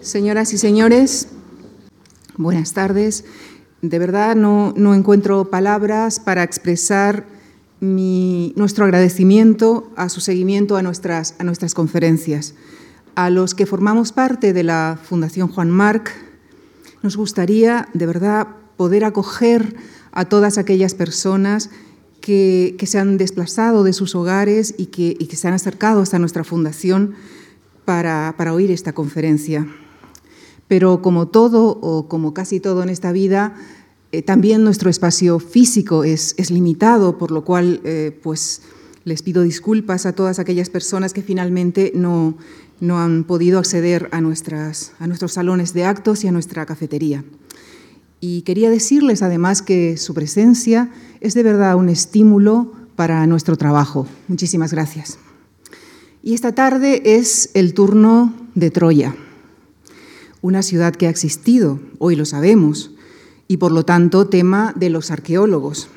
Señoras y señores, buenas tardes. De verdad no, no encuentro palabras para expresar nuestro agradecimiento a su seguimiento a nuestras, a nuestras conferencias. A los que formamos parte de la Fundación Juan Marc, nos gustaría de verdad poder acoger a todas aquellas personas que, que se han desplazado de sus hogares y que, y que, se han acercado hasta nuestra fundación para, para oír esta conferencia. Pero como todo o como casi todo en esta vida, eh, también nuestro espacio físico es, es limitado, por lo cual eh, pues les pido disculpas a todas aquellas personas que finalmente no, no han podido acceder a, nuestras, a nuestros salones de actos y a nuestra cafetería. Y quería decirles además que su presencia es de verdad un estímulo para nuestro trabajo. Muchísimas gracias. Y esta tarde es el turno de Troya, una ciudad que ha existido, hoy lo sabemos, y por lo tanto tema de los arqueólogos.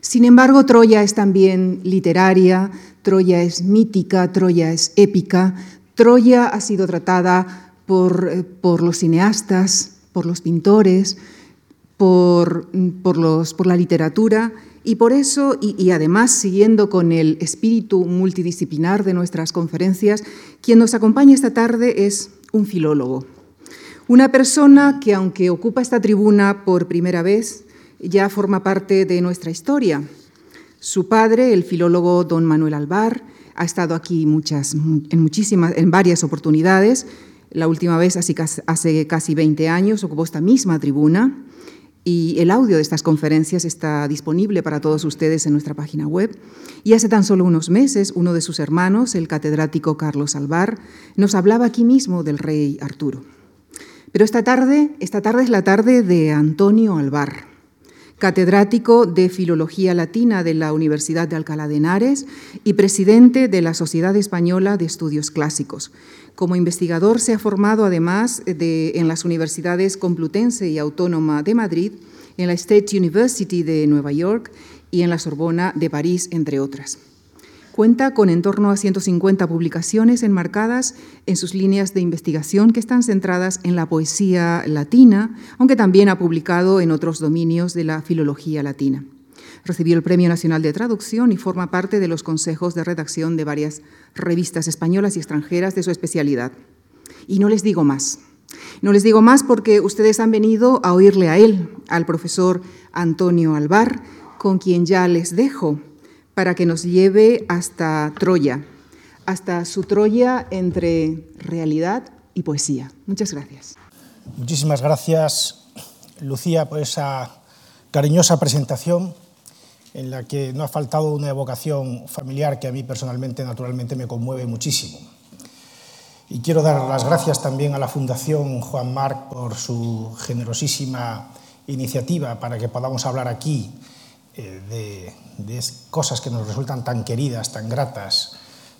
Sin embargo, Troya es también literaria, Troya es mítica, Troya es épica, Troya ha sido tratada por, eh, los cineastas, por los pintores, por, por la literatura y por eso, y, además siguiendo con el espíritu multidisciplinar de nuestras conferencias, quien nos acompaña esta tarde es un filólogo, una persona que, aunque ocupa esta tribuna por primera vez, ya forma parte de nuestra historia. Su padre, el filólogo don Manuel Alvar, ha estado aquí en, muchísimas, en varias oportunidades. La última vez, hace, hace casi 20 años, ocupó esta misma tribuna y el audio de estas conferencias está disponible para todos ustedes en nuestra página web. Y hace tan solo unos meses, uno de sus hermanos, el catedrático Carlos Alvar, nos hablaba aquí mismo del rey Arturo. Pero esta tarde, esta tarde es la tarde de Antonio Alvar, catedrático de Filología Latina de la Universidad de Alcalá de Henares y presidente de la Sociedad Española de Estudios Clásicos. Como investigador se ha formado además de, en las universidades Complutense y Autónoma de Madrid, en la State University de Nueva York y en la Sorbona de París, entre otras. Cuenta con en torno a 150 publicaciones enmarcadas en sus líneas de investigación que están centradas en la poesía latina, aunque también ha publicado en otros dominios de la filología latina. Recibió el Premio Nacional de Traducción y forma parte de los consejos de redacción de varias revistas españolas y extranjeras de su especialidad. Y no les digo más. No les digo más porque ustedes han venido a oírle a él, al profesor Antonio Alvar, con quien ya les dejo para que nos lleve hasta Troya, hasta su Troya entre realidad y poesía. Muchas gracias. Muchísimas gracias, Lucía, por esa cariñosa presentación en la que no ha faltado una evocación familiar que a mí personalmente, naturalmente, me conmueve muchísimo. Y quiero dar las gracias también a la Fundación Juan Marc por su generosísima iniciativa para que podamos hablar aquí de, de cosas que nos resultan tan queridas, tan gratas,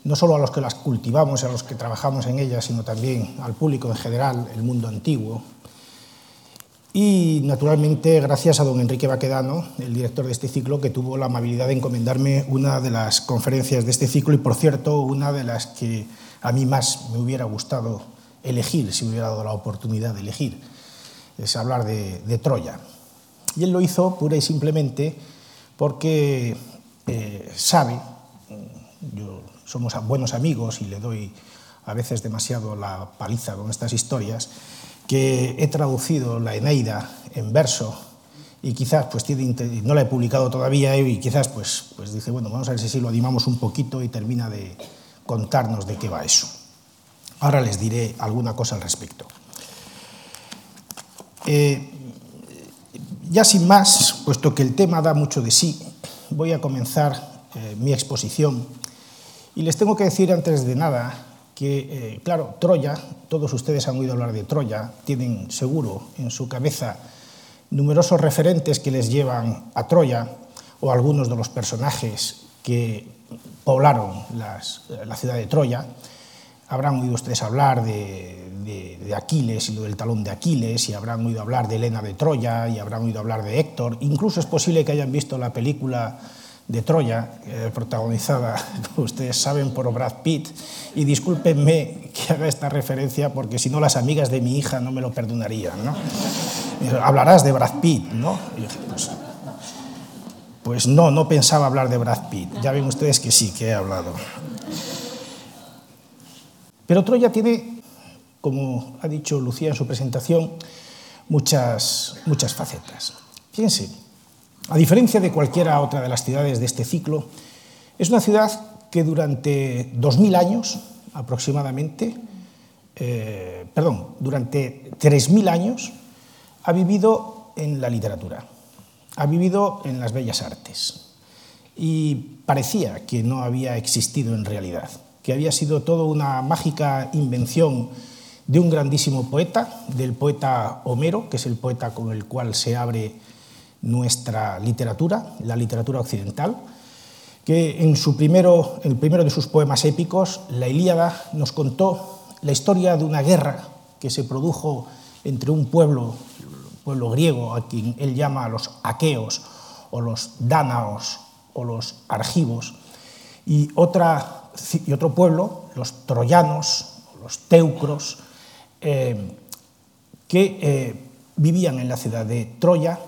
no solo a los que las cultivamos y a los que trabajamos en ellas, sino también al público en general, el mundo antiguo. Y naturalmente gracias a don Enrique Baquedano, el director de este ciclo, que tuvo la amabilidad de encomendarme una de las conferencias de este ciclo y, por cierto, una de las que a mí más me hubiera gustado elegir, si me hubiera dado la oportunidad de elegir, es hablar de Troya. Y él lo hizo pura y simplemente porque eh, sabe, mm, yo somos buenos amigos y le doy a veces demasiado la paliza con estas historias, que he traducido la Eneida en verso y quizás pues tiene, no la he publicado todavía y quizás pues, pues dice, bueno, vamos a ver si lo animamos un poquito y termina de contarnos de qué va eso. Ahora les diré alguna cosa al respecto. Eh, ya sin más, puesto que el tema da mucho de sí, voy a comenzar eh, mi exposición y les tengo que decir antes de nada que, eh, claro, Troya, todos ustedes han oído hablar de Troya, tienen seguro en su cabeza numerosos referentes que les llevan a Troya o algunos de los personajes que poblaron las, la ciudad de Troya. Habrán oído ustedes hablar de, de, Aquiles y lo del talón de Aquiles, y habrán oído hablar de Helena de Troya, y habrán oído hablar de Héctor. Incluso es posible que hayan visto la película de Troya, eh, protagonizada, ustedes saben, por Brad Pitt, y discúlpenme que haga esta referencia porque si no las amigas de mi hija no me lo perdonarían. ¿no? Hablarás de Brad Pitt, ¿no? Pues, pues no, no pensaba hablar de Brad Pitt. Ya ven ustedes que sí, que he hablado. Pero Troya tiene, como ha dicho Lucía en su presentación, muchas, muchas facetas. Fíjense, a diferencia de cualquiera otra de las ciudades de este ciclo, es una ciudad que durante 2.000 años aproximadamente, eh, perdón, durante 3.000 años ha vivido en la literatura, ha vivido en las bellas artes y parecía que no había existido en realidad, que había sido todo una mágica invención de un grandísimo poeta, del poeta Homero, que es el poeta con el cual se abre nuestra literatura, la literatura occidental, que en su primero, el primero de sus poemas épicos, la Ilíada, nos contó la historia de una guerra que se produjo entre un pueblo, pueblo griego, a quien él llama los aqueos, o los dánaos, o los argivos, y, otra, y otro pueblo, los troyanos, los teucros, eh, que eh, vivían en la ciudad de Troya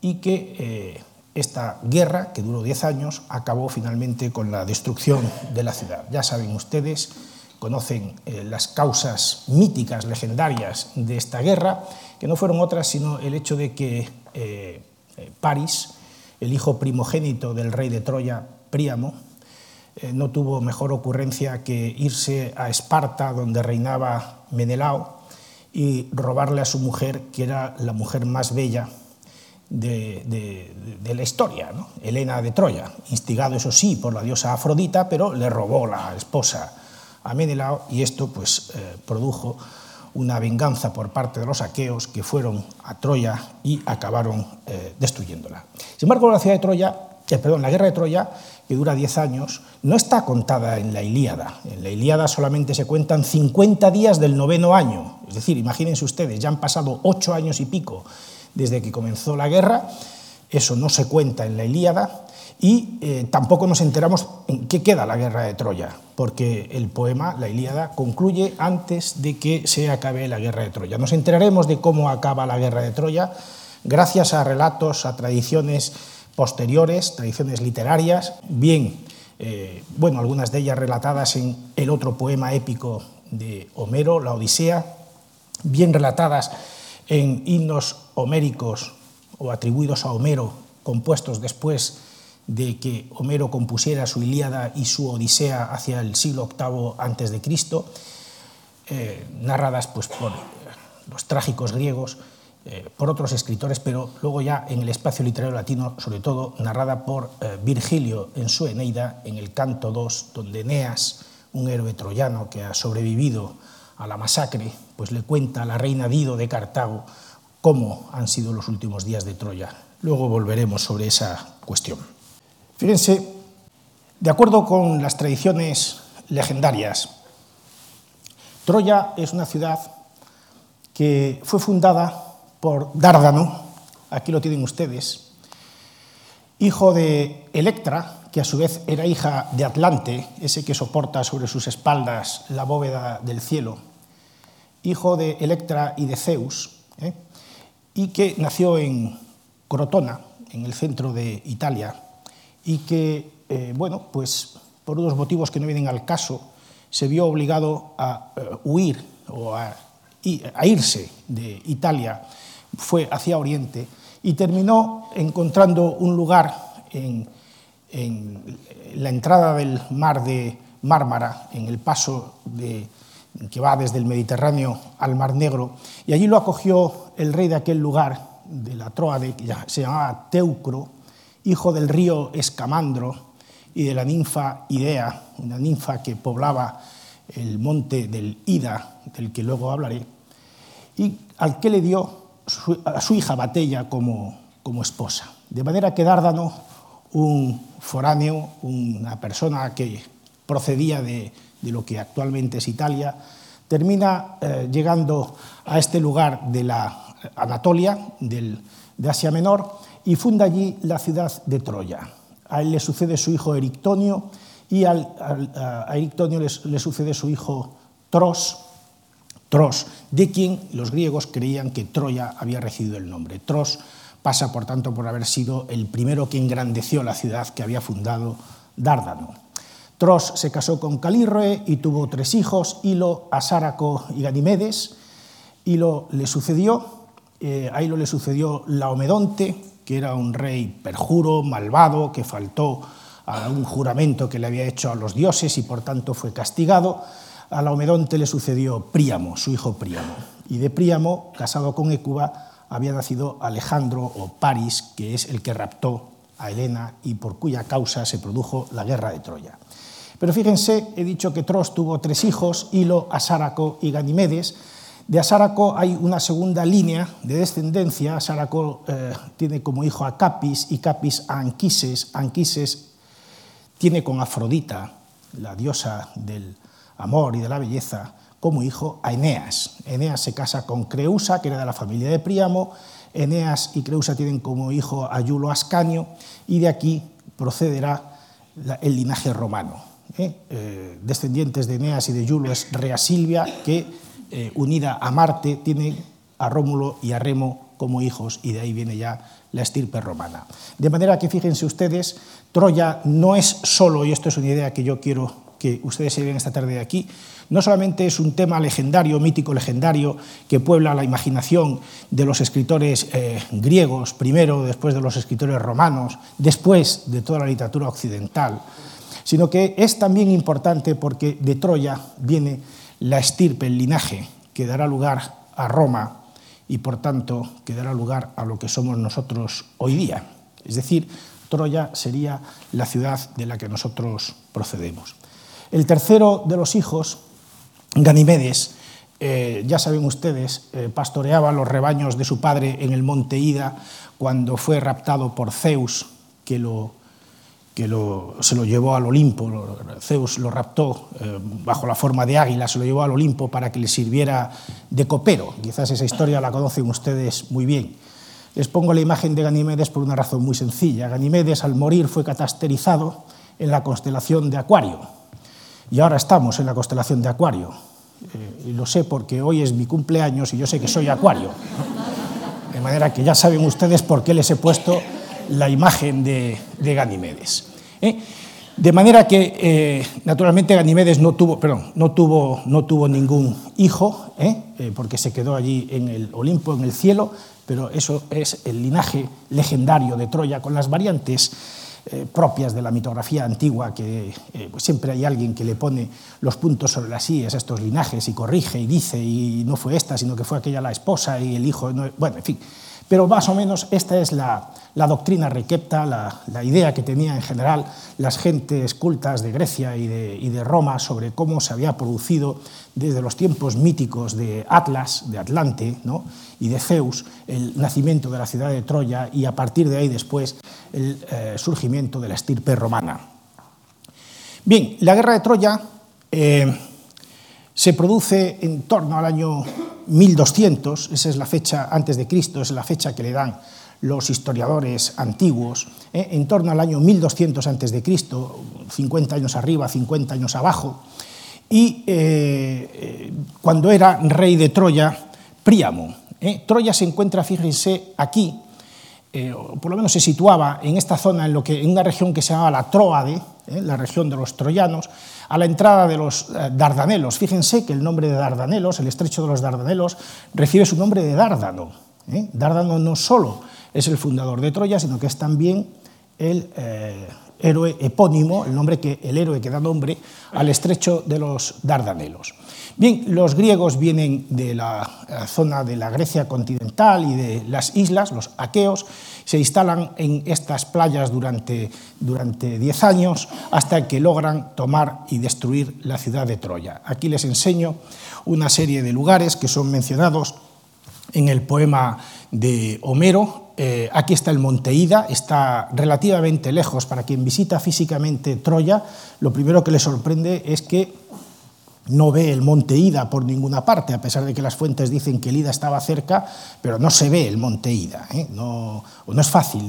y que eh, esta guerra, que duró 10 años, acabó finalmente con la destrucción de la ciudad. Ya saben ustedes, conocen las causas míticas, legendarias de esta guerra, que no fueron otras sino el hecho de que París, el hijo primogénito del rey de Troya, Príamo, no tuvo mejor ocurrencia que irse a Esparta, donde reinaba Menelao, y robarle a su mujer, que era la mujer más bella de, la historia, ¿no? Helena de Troya, instigado eso sí por la diosa Afrodita, pero le robó la esposa a Menelao y esto pues eh, produjo una venganza por parte de los aqueos que fueron a Troya y acabaron eh, destruyéndola. Sin embargo, la ciudad de Troya, eh, perdón, la guerra de Troya, que dura 10 años, no está contada en la Ilíada. En la Ilíada solamente se cuentan 50 días del noveno año. Es decir, imagínense ustedes, ya han pasado 8 años y pico desde que comenzó la guerra, eso no se cuenta en la Ilíada, y eh, tampoco nos enteramos en qué queda la guerra de Troya, porque el poema, la Ilíada, concluye antes de que se acabe la guerra de Troya. Nos enteraremos de cómo acaba la guerra de Troya gracias a relatos, a tradiciones posteriores, tradiciones literarias, bien, eh, bueno, algunas de ellas relatadas en el otro poema épico de Homero, la Odisea, bien relatadas en himnos homéricos o atribuidos a Homero, compuestos después de que Homero compusiera su Ilíada y su Odisea hacia el siglo VIII antes de Cristo, eh, narradas pues, por los trágicos griegos, eh, por otros escritores, pero luego ya en el espacio literario latino, sobre todo narrada por eh, Virgilio en su Eneida, en el canto 2, donde Eneas, un héroe troyano que ha sobrevivido a la masacre, pues le cuenta a la reina Dido de Cartago cómo han sido los últimos días de Troya. Luego volveremos sobre esa cuestión. Fíjense, de acuerdo con las tradiciones legendarias, Troya es una ciudad que fue fundada por Dárdano, aquí lo tienen ustedes, hijo de Electra, que a su vez era hija de Atlante, ese que soporta sobre sus espaldas la bóveda del cielo, hijo de Electra y de Zeus, ¿eh? y que nació en Crotona, en el centro de Italia, y que, eh, bueno, pues por unos motivos que no vienen al caso, se vio obligado a eh, huir o a, irse de Italia, fue hacia Oriente y terminó encontrando un lugar en, la entrada del mar de Mármara, en el paso que va desde el Mediterráneo al Mar Negro, y allí lo acogió el rey de aquel lugar, de la Troade, que se llamaba Teucro, hijo del río Escamandro y de la ninfa Idea, una ninfa que poblaba el monte del Ida, del que luego hablaré, y al que le dio a su hija Batella como, como esposa. De manera que Dárdano, un foráneo, una persona que procedía de, de lo que actualmente es Italia, termina eh, llegando a este lugar de la Anatolia, de Asia Menor, y funda allí la ciudad de Troya. a él le sucede su hijo Erictonio y al, a Erictonio le, le, sucede su hijo Tros, Tros, de quien los griegos creían que Troya había recibido el nombre. Tros pasa, por tanto, por haber sido el primero que engrandeció la ciudad que había fundado Dárdano. Tros se casó con Calirroe y tuvo tres hijos, Hilo, Asáraco y Ganimedes. Hilo le sucedió, eh, a Hilo le sucedió Laomedonte, que era un rey perjuro, malvado, que faltó a un juramento que le había hecho a los dioses y por tanto fue castigado. A Laomedonte le sucedió Príamo, su hijo Príamo. Y de Príamo, casado con Écuba, había nacido Alejandro o Paris, que es el que raptó a Helena y por cuya causa se produjo la guerra de Troya. Pero fíjense, he dicho que Tros tuvo tres hijos, Hilo, Asáraco y Ganimedes. De Asáraco hay una segunda línea de descendencia. Asáraco eh, tiene como hijo a Capis y Capis a Anquises. Anquises tiene con Afrodita, la diosa del amor y de la belleza, como hijo a Eneas. Eneas se casa con Creusa, que era de la familia de Príamo. Eneas y Creusa tienen como hijo a Iulo Ascanio, y de aquí procederá el linaje romano. ¿eh? Eh, descendientes de Eneas y de Iulo es Rea Silvia, que eh, unida a Marte tiene a Rómulo y a Remo como hijos, y de ahí viene ya la estirpe romana. De manera que fíjense ustedes, Troya no es solo, y esto es una idea que yo quiero que ustedes se vean esta tarde aquí, no solamente es un tema legendario, mítico legendario, que puebla la imaginación de los escritores eh, griegos, primero, después de los escritores romanos, después de toda la literatura occidental, sino que es también importante porque de Troya viene la estirpe, el linaje, que dará lugar a Roma y por tanto que dará lugar a lo que somos nosotros hoy día. Es decir, Troya sería la ciudad de la que nosotros procedemos. El tercero de los hijos Ganimedes, eh, ya saben ustedes, eh, pastoreaba los rebaños de su padre en el monte Ida cuando fue raptado por Zeus, que, lo, que lo, se lo llevó al Olimpo. Zeus lo raptó eh, bajo la forma de águila, se lo llevó al Olimpo para que le sirviera de copero. Quizás esa historia la conocen ustedes muy bien. Les pongo la imagen de Ganimedes por una razón muy sencilla. Ganimedes al morir fue catasterizado en la constelación de Acuario y ahora estamos en la constelación de Acuario. Eh, lo sé porque hoy es mi cumpleaños y yo sé que soy Acuario. De manera que ya saben ustedes por qué les he puesto la imagen de, de Ganimedes. ¿eh? De manera que, eh, naturalmente, Ganimedes no tuvo, perdón, no tuvo, no tuvo ningún hijo, porque se quedó allí en el Olimpo, en el cielo, pero eso es el linaje legendario de Troya, con las variantes eh, propias de la mitografía antigua, que eh, pues siempre hay alguien que le pone los puntos sobre las íes estos linajes y corrige y dice, y no fue esta, sino que fue aquella la esposa y el hijo, bueno, en fin. Pero más o menos esta es la, doctrina requepta, la, idea que tenía en general las gentes cultas de Grecia y de, Roma sobre cómo se había producido desde los tiempos míticos de Atlas, de Atlante y de Zeus, el nacimiento de la ciudad de Troya y a partir de ahí después el eh, surgimiento de la estirpe romana. Bien, la guerra de Troya eh, se produce en torno al año 1200, esa es la fecha antes de Cristo, es la fecha que le dan los historiadores antiguos, ¿eh? en torno al año 1200 antes de Cristo, 50 años arriba, 50 años abajo, y eh, eh, cuando era rey de Troya, Príamo. Troya se encuentra, fíjense, aquí, por lo menos se situaba en esta zona, en, lo que, en una región que se llamaba la Troade, la región de los troyanos, a la entrada de los Dardanelos. Fíjense que el nombre de Dardanelos, el estrecho de los Dardanelos, recibe su nombre de Dárdano. ¿eh? Dárdano no solo es el fundador de Troya, sino que es también el eh, héroe epónimo, el, nombre que, el héroe que da nombre al estrecho de los Dardanelos. Bien, los griegos vienen de la zona de la Grecia continental y de las islas, los aqueos, se instalan en estas playas durante, durante 10 años hasta que logran tomar y destruir la ciudad de Troya. Aquí les enseño una serie de lugares que son mencionados en el poema de Homero. Eh, aquí está el Monte Ida, está relativamente lejos para quien visita físicamente Troya. Lo primero que le sorprende es que no ve el monte Ida por ninguna parte, a pesar de que las fuentes dicen que el Ida estaba cerca, pero no se ve el monte Ida. ¿eh? No, no, es fácil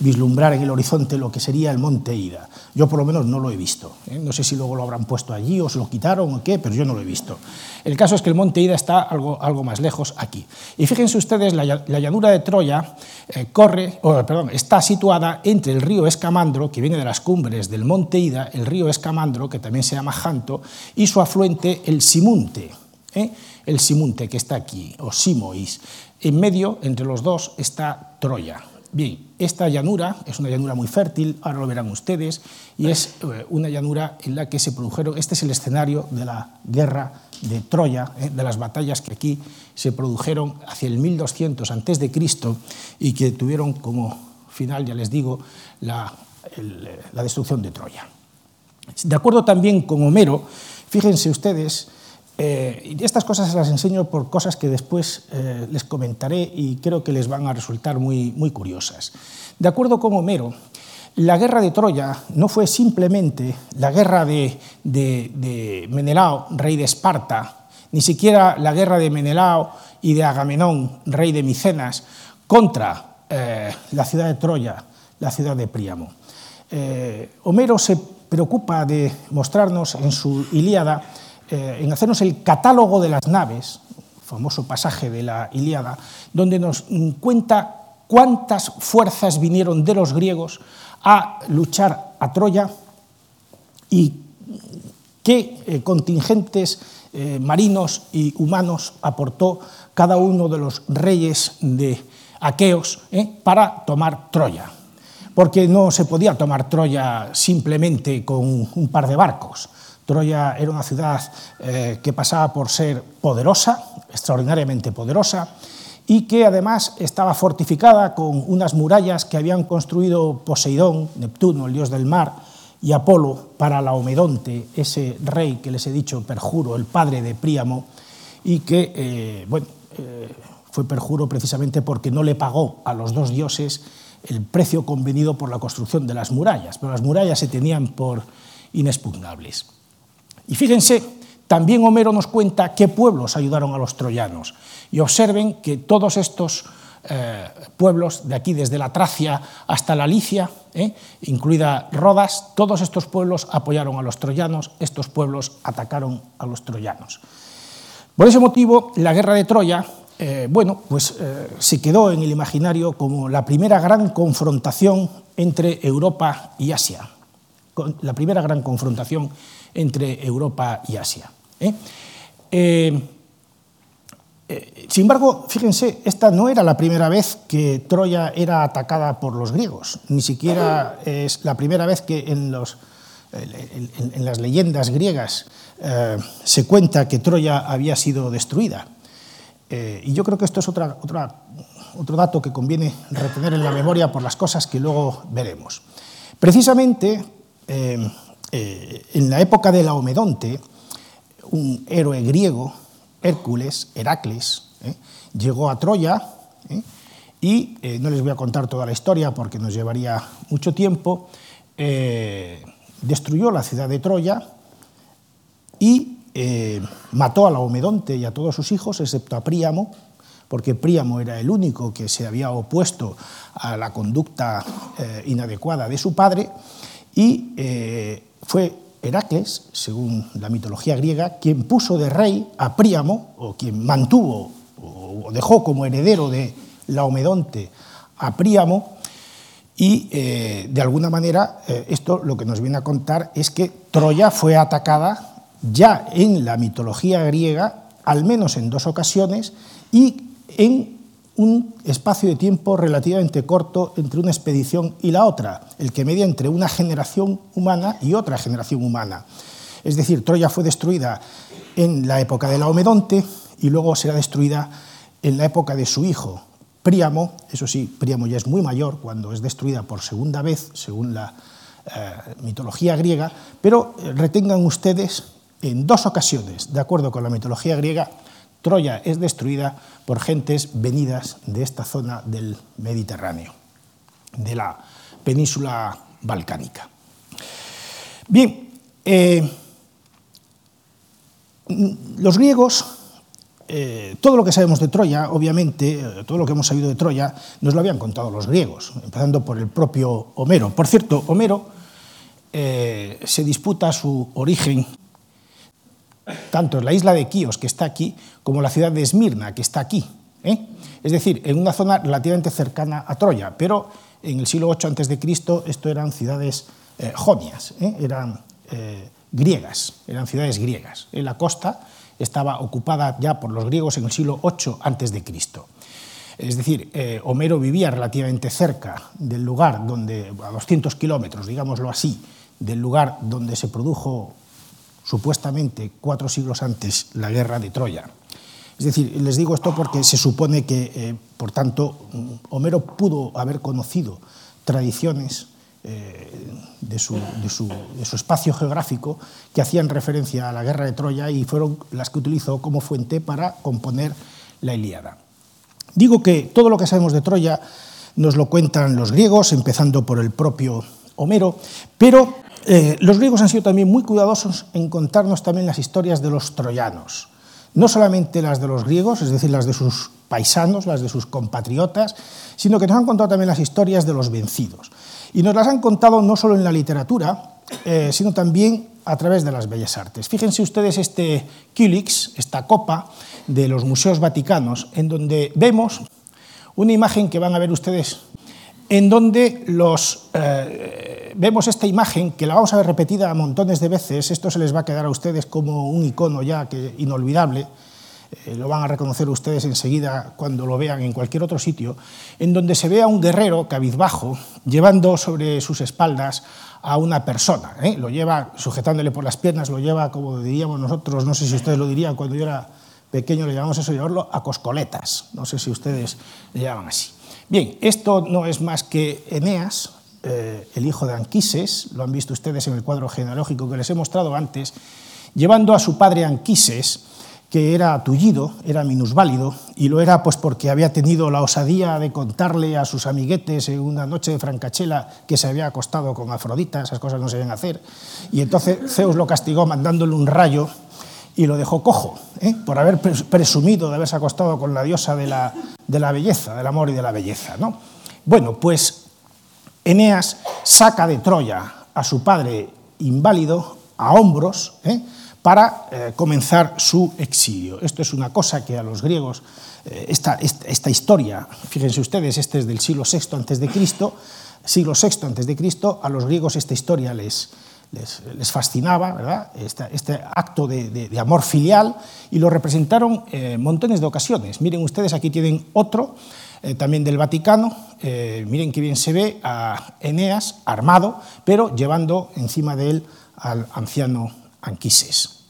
vislumbrar en el horizonte lo que sería el monte Ida. Yo por lo menos no lo he visto. ¿eh? No sé si luego lo habrán puesto allí o se lo quitaron o qué, pero yo no lo he visto. El caso es que el monte Ida está algo, algo más lejos aquí. Y fíjense ustedes, la, llanura de Troya eh, corre, perdón, está situada entre el río Escamandro, que viene de las cumbres del monte Ida, el río Escamandro, que también se llama Janto, y su afluente el Simunte, ¿eh? el Simunte que está aquí, o Simois. En medio, entre los dos, está Troya. Bien, esta llanura es una llanura muy fértil, ahora lo verán ustedes, y es eh, una llanura en la que se produjeron, este es el escenario de la guerra de Troya, ¿eh? de las batallas que aquí se produjeron hacia el 1200 a.C. y que tuvieron como final, ya les digo, la, la destrucción de Troya. De acuerdo también con Homero, Fíjense ustedes, eh, estas cosas se las enseño por cosas que después eh, les comentaré y creo que les van a resultar muy, muy curiosas. De acuerdo con Homero, la guerra de Troya no fue simplemente la guerra de, Menelao, rey de Esparta, ni siquiera la guerra de Menelao y de Agamenón, rey de Micenas, contra eh, la ciudad de Troya, la ciudad de Príamo. Homero se preocupa de mostrarnos en su Ilíada, eh, en hacernos el catálogo de las naves, famoso pasaje de la Ilíada, donde nos cuenta cuántas fuerzas vinieron de los griegos a luchar a Troya y qué eh, contingentes eh, marinos y humanos aportó cada uno de los reyes de aqueos eh, para tomar Troya. Porque no se podía tomar Troya simplemente con un par de barcos. Troya era una ciudad eh, que pasaba por ser poderosa, extraordinariamente poderosa, y que además estaba fortificada con unas murallas que habían construido Poseidón, Neptuno, el dios del mar, y Apolo para Laomedonte, ese rey que les he dicho, perjuro, el padre de Príamo, y que eh, bueno, eh, fue perjuro precisamente porque no le pagó a los dos dioses el precio convenido por la construcción de las murallas, pero las murallas se tenían por inexpugnables. Y fíjense, también Homero nos cuenta qué pueblos ayudaron a los troyanos. Y observen que todos estos eh, pueblos, de aquí desde la Tracia hasta la Licia, eh, incluida Rodas, todos estos pueblos apoyaron a los troyanos, estos pueblos atacaron a los troyanos. Por ese motivo, la guerra de Troya eh, bueno, pues se quedó en el imaginario como la primera gran confrontación entre Europa y Asia, la primera gran confrontación entre Europa y Asia. ¿Eh? sin embargo, fíjense, esta no era la primera vez que Troya era atacada por los griegos, ni siquiera es la primera vez que en, las leyendas griegas se cuenta que Troya había sido destruida. Eh, y yo creo que esto es otra, otro dato que conviene retener en la memoria por las cosas que luego veremos. Precisamente eh, eh, en la época de Laomedonte, un héroe griego, Hércules, Heracles, llegó a Troya y no les voy a contar toda la historia porque nos llevaría mucho tiempo, destruyó la ciudad de Troya y eh, mató a Laomedonte y a todos sus hijos, excepto a Príamo, porque Príamo era el único que se había opuesto a la conducta eh, inadecuada de su padre, y eh, fue Heracles, según la mitología griega, quien puso de rey a Príamo, o quien mantuvo o dejó como heredero de Laomedonte a Príamo, y de alguna manera esto lo que nos viene a contar es que Troya fue atacada ya en la mitología griega, al menos en dos ocasiones, y en un espacio de tiempo relativamente corto entre una expedición y la otra, el que media entre una generación humana y otra generación humana. Es decir, Troya fue destruida en la época de Laomedonte y luego será destruida en la época de su hijo, Príamo. Eso sí, Príamo ya es muy mayor cuando es destruida por segunda vez, según la eh, mitología griega, pero eh, retengan ustedes en dos ocasiones, de acuerdo con la mitología griega, Troya es destruida por gentes venidas de esta zona del Mediterráneo, de la península balcánica. Bien, eh, los griegos, eh, todo lo que sabemos de Troya, obviamente, eh, todo lo que hemos sabido de Troya, nos lo habían contado los griegos, empezando por el propio Homero. Por cierto, Homero se disputa su origen tanto la isla de Quíos, que está aquí, como la ciudad de Esmirna, que está aquí. Es decir, en una zona relativamente cercana a Troya, pero en el siglo VIII a.C. esto eran ciudades jonias, eran griegas, eran ciudades griegas. En la costa estaba ocupada ya por los griegos en el siglo VIII a.C. Es decir, eh, Homero vivía relativamente cerca del lugar donde, a 200 kilómetros, digámoslo así, del lugar donde se produjo supuestamente cuatro siglos antes la guerra de Troya. Es decir, les digo esto porque se supone que, eh, por tanto, Homero pudo haber conocido tradiciones eh, de, su, espacio geográfico que hacían referencia a la guerra de Troya y fueron las que utilizó como fuente para componer la Ilíada. Digo que todo lo que sabemos de Troya nos lo cuentan los griegos, empezando por el propio Homero, pero eh, los griegos han sido también muy cuidadosos en contarnos también las historias de los troyanos, no solamente las de los griegos, es decir, las de sus paisanos, las de sus compatriotas, sino que nos han contado también las historias de los vencidos. Y nos las han contado no solo en la literatura, eh, sino también a través de las bellas artes. Fíjense ustedes este Kylix, esta copa de los museos vaticanos, en donde vemos una imagen que van a ver ustedes, en donde eh, vemos esta imagen, que la vamos a ver repetida montones de veces, esto se les va a quedar a ustedes como un icono ya que, inolvidable, eh, lo van a reconocer ustedes enseguida cuando lo vean en cualquier otro sitio, en donde se ve a un guerrero cabizbajo llevando sobre sus espaldas a una persona. ¿eh? Lo lleva sujetándole por las piernas, lo lleva, como diríamos nosotros, no sé si ustedes lo dirían cuando yo era pequeño, le llamamos eso, llevarlo a coscoletas. No sé si ustedes le llaman así. Bien, esto no es más que Eneas, eh, el hijo de Anquises, lo han visto ustedes en el cuadro genealógico que les he mostrado antes, llevando a su padre Anquises que era tullido, era minusválido, y lo era pues porque había tenido la osadía de contarle a sus amiguetes en una noche de francachela que se había acostado con Afrodita, esas cosas no se deben hacer, y entonces Zeus lo castigó mandándole un rayo y lo dejó cojo, ¿eh? por haber presumido de haberse acostado con la diosa de la, de la belleza, del amor y de la belleza. ¿no? Bueno, pues Eneas saca de Troya a su padre inválido a hombros, ¿eh? para eh, comenzar su exilio. Esto es una cosa que a los griegos, eh, esta, historia, fíjense ustedes, este es del siglo VI antes de Cristo, siglo VI antes de Cristo, a los griegos esta historia les, les, fascinaba, ¿verdad? Este, acto de, amor filial, y lo representaron en montones de ocasiones. Miren ustedes, aquí tienen otro, eh, también del Vaticano, miren qué bien se ve a Eneas armado, pero llevando encima de él al anciano Anquises.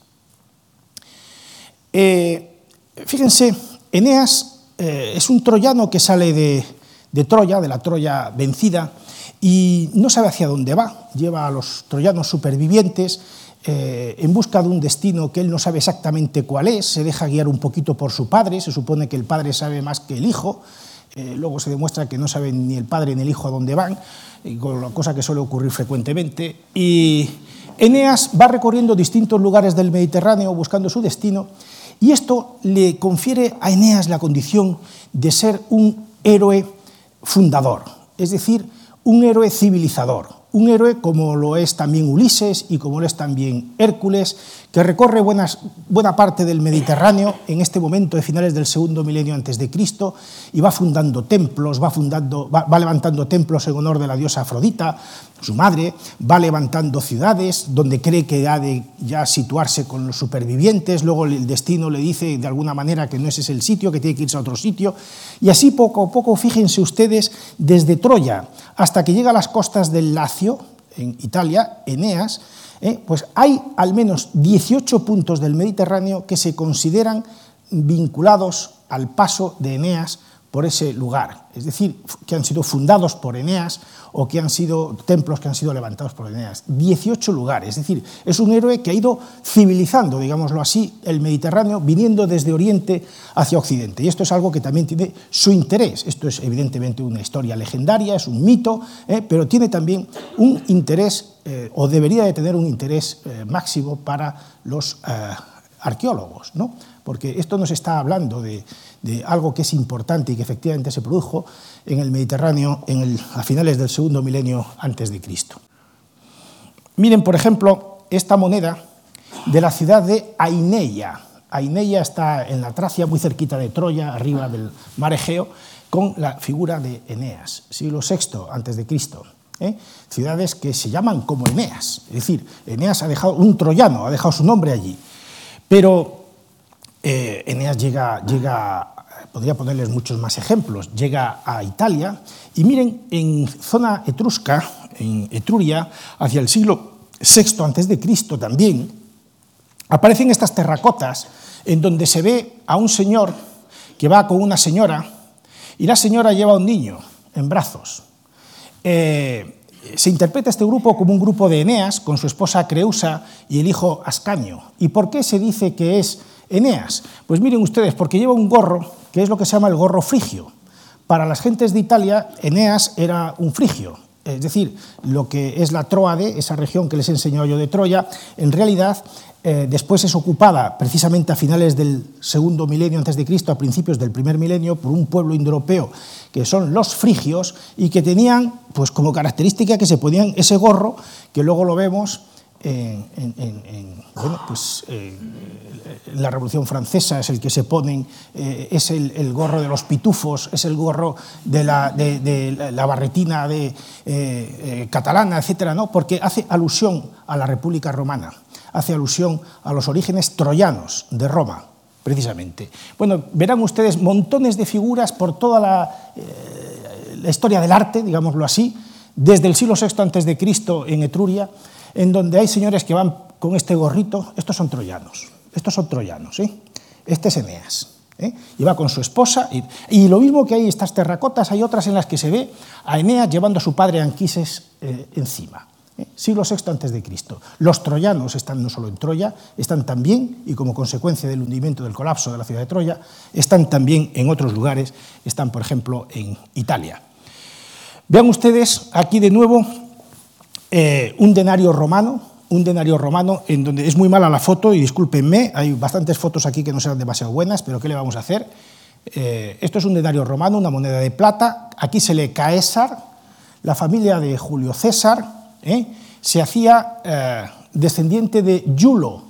Eh, fíjense, Eneas eh, es un troyano que sale de, Troya, de la Troya vencida, y no sabe hacia dónde va. Lleva a los troyanos supervivientes eh, en busca de un destino que él no sabe exactamente cuál es, se deja guiar un poquito por su padre, se supone que el padre sabe más que el hijo, luego se demuestra que no saben ni el padre ni el hijo a dónde van, cosa que suele ocurrir frecuentemente, y Eneas va recorriendo distintos lugares del Mediterráneo buscando su destino y esto le confiere a Eneas la condición de ser un héroe fundador, es decir, un héroe civilizador, un héroe como lo es también Ulises y como lo es también Hércules, que recorre buena parte del Mediterráneo en este momento de finales del segundo milenio antes de Cristo y va fundando templos, va, levantando templos en honor de la diosa Afrodita, su madre, va levantando ciudades donde cree que ha de ya situarse con los supervivientes, luego el destino le dice de alguna manera que no ese es el sitio, que tiene que irse a otro sitio, y así poco a poco, fíjense ustedes, desde Troya hasta que llega a las costas del Lacio, en Italia, Eneas, eh, pues hay al menos 18 puntos del Mediterráneo que se consideran vinculados al paso de Eneas por ese lugar, es decir, que han sido fundados por Eneas o que han sido templos que han sido levantados por Eneas. 18 lugares, es decir, es un héroe que ha ido civilizando, digámoslo así, el Mediterráneo, viniendo desde Oriente hacia Occidente. Y esto es algo que también tiene su interés. Esto es evidentemente una historia legendaria, es un mito, eh, pero tiene también un interés, eh, o debería de tener un interés eh, máximo para los eh, arqueólogos, ¿no? porque esto nos está hablando de algo que es importante y que efectivamente se produjo en el Mediterráneo a finales del segundo milenio antes de Cristo. Miren, por ejemplo, esta moneda de la ciudad de Aineia. Aineia está en la Tracia, muy cerquita de Troya, arriba del mar Egeo, con la figura de Eneas, siglo VI antes de Cristo. ¿eh? Ciudades que se llaman como Eneas, es decir, Eneas ha dejado un troyano, ha dejado su nombre allí. Pero eh, Eneas llega, llega, podría ponerles muchos más ejemplos, llega a Italia y miren, en zona etrusca, en Etruria, hacia el siglo VI Cristo también, aparecen estas terracotas en donde se ve a un señor que va con una señora y la señora lleva a un niño en brazos. Eh, se interpreta este grupo como un grupo de Eneas con su esposa Creusa y el hijo Ascanio. ¿Y por qué se dice que es Eneas? Pues miren ustedes, porque lleva un gorro que es lo que se llama el gorro frigio. Para las gentes de Italia, Eneas era un frigio, es decir, lo que es la Troade, esa región que les he enseñado yo de Troya, en realidad eh, después es ocupada precisamente a finales del segundo milenio antes de Cristo, a principios del primer milenio, por un pueblo indoeuropeo que son los frigios y que tenían pues como característica que se ponían ese gorro que luego lo vemos en, pues, eh, la Revolución Francesa es el que se ponen, eh, es el, gorro de los pitufos, es el gorro de la, de, la barretina de, catalana, etcétera, ¿no? porque hace alusión a la República Romana hace alusión a los orígenes troyanos de Roma, precisamente. Bueno, verán ustedes montones de figuras por toda la, eh, historia del arte, digámoslo así, desde el siglo VI Cristo en Etruria, en donde hay señores que van con este gorrito, estos son troyanos, estos son troyanos, ¿eh? este es Eneas. ¿eh? y va con su esposa. Y, y, lo mismo que hay estas terracotas, hay otras en las que se ve a Eneas llevando a su padre Anquises eh, encima. ¿eh? siglo VI antes de Cristo. Los troyanos están no solo en Troya, están también, y como consecuencia del hundimiento del colapso de la ciudad de Troya, están también en otros lugares, están por ejemplo en Italia. Vean ustedes aquí de nuevo eh, un denario romano, un denario romano en donde es muy mala la foto y discúlpenme, hay bastantes fotos aquí que no serán demasiado buenas, pero ¿qué le vamos a hacer? Eh, esto es un denario romano, una moneda de plata, aquí se lee Caesar, la familia de Julio César, ¿eh? se hacía descendiente de Julo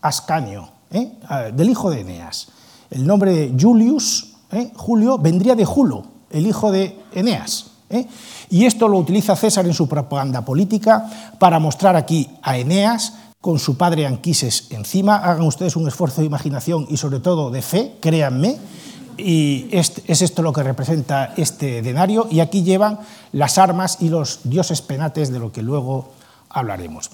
Ascanio, ¿eh? del hijo de Eneas. El nombre de Julius, Julio, vendría de Julo, el hijo de Eneas. Y esto lo utiliza César en su propaganda política para mostrar aquí a Eneas con su padre Anquises encima. Hagan ustedes un esfuerzo de imaginación y sobre todo de fe, créanme, y es, esto lo que representa este denario, y aquí llevan las armas y los dioses penates de lo que luego hablaremos.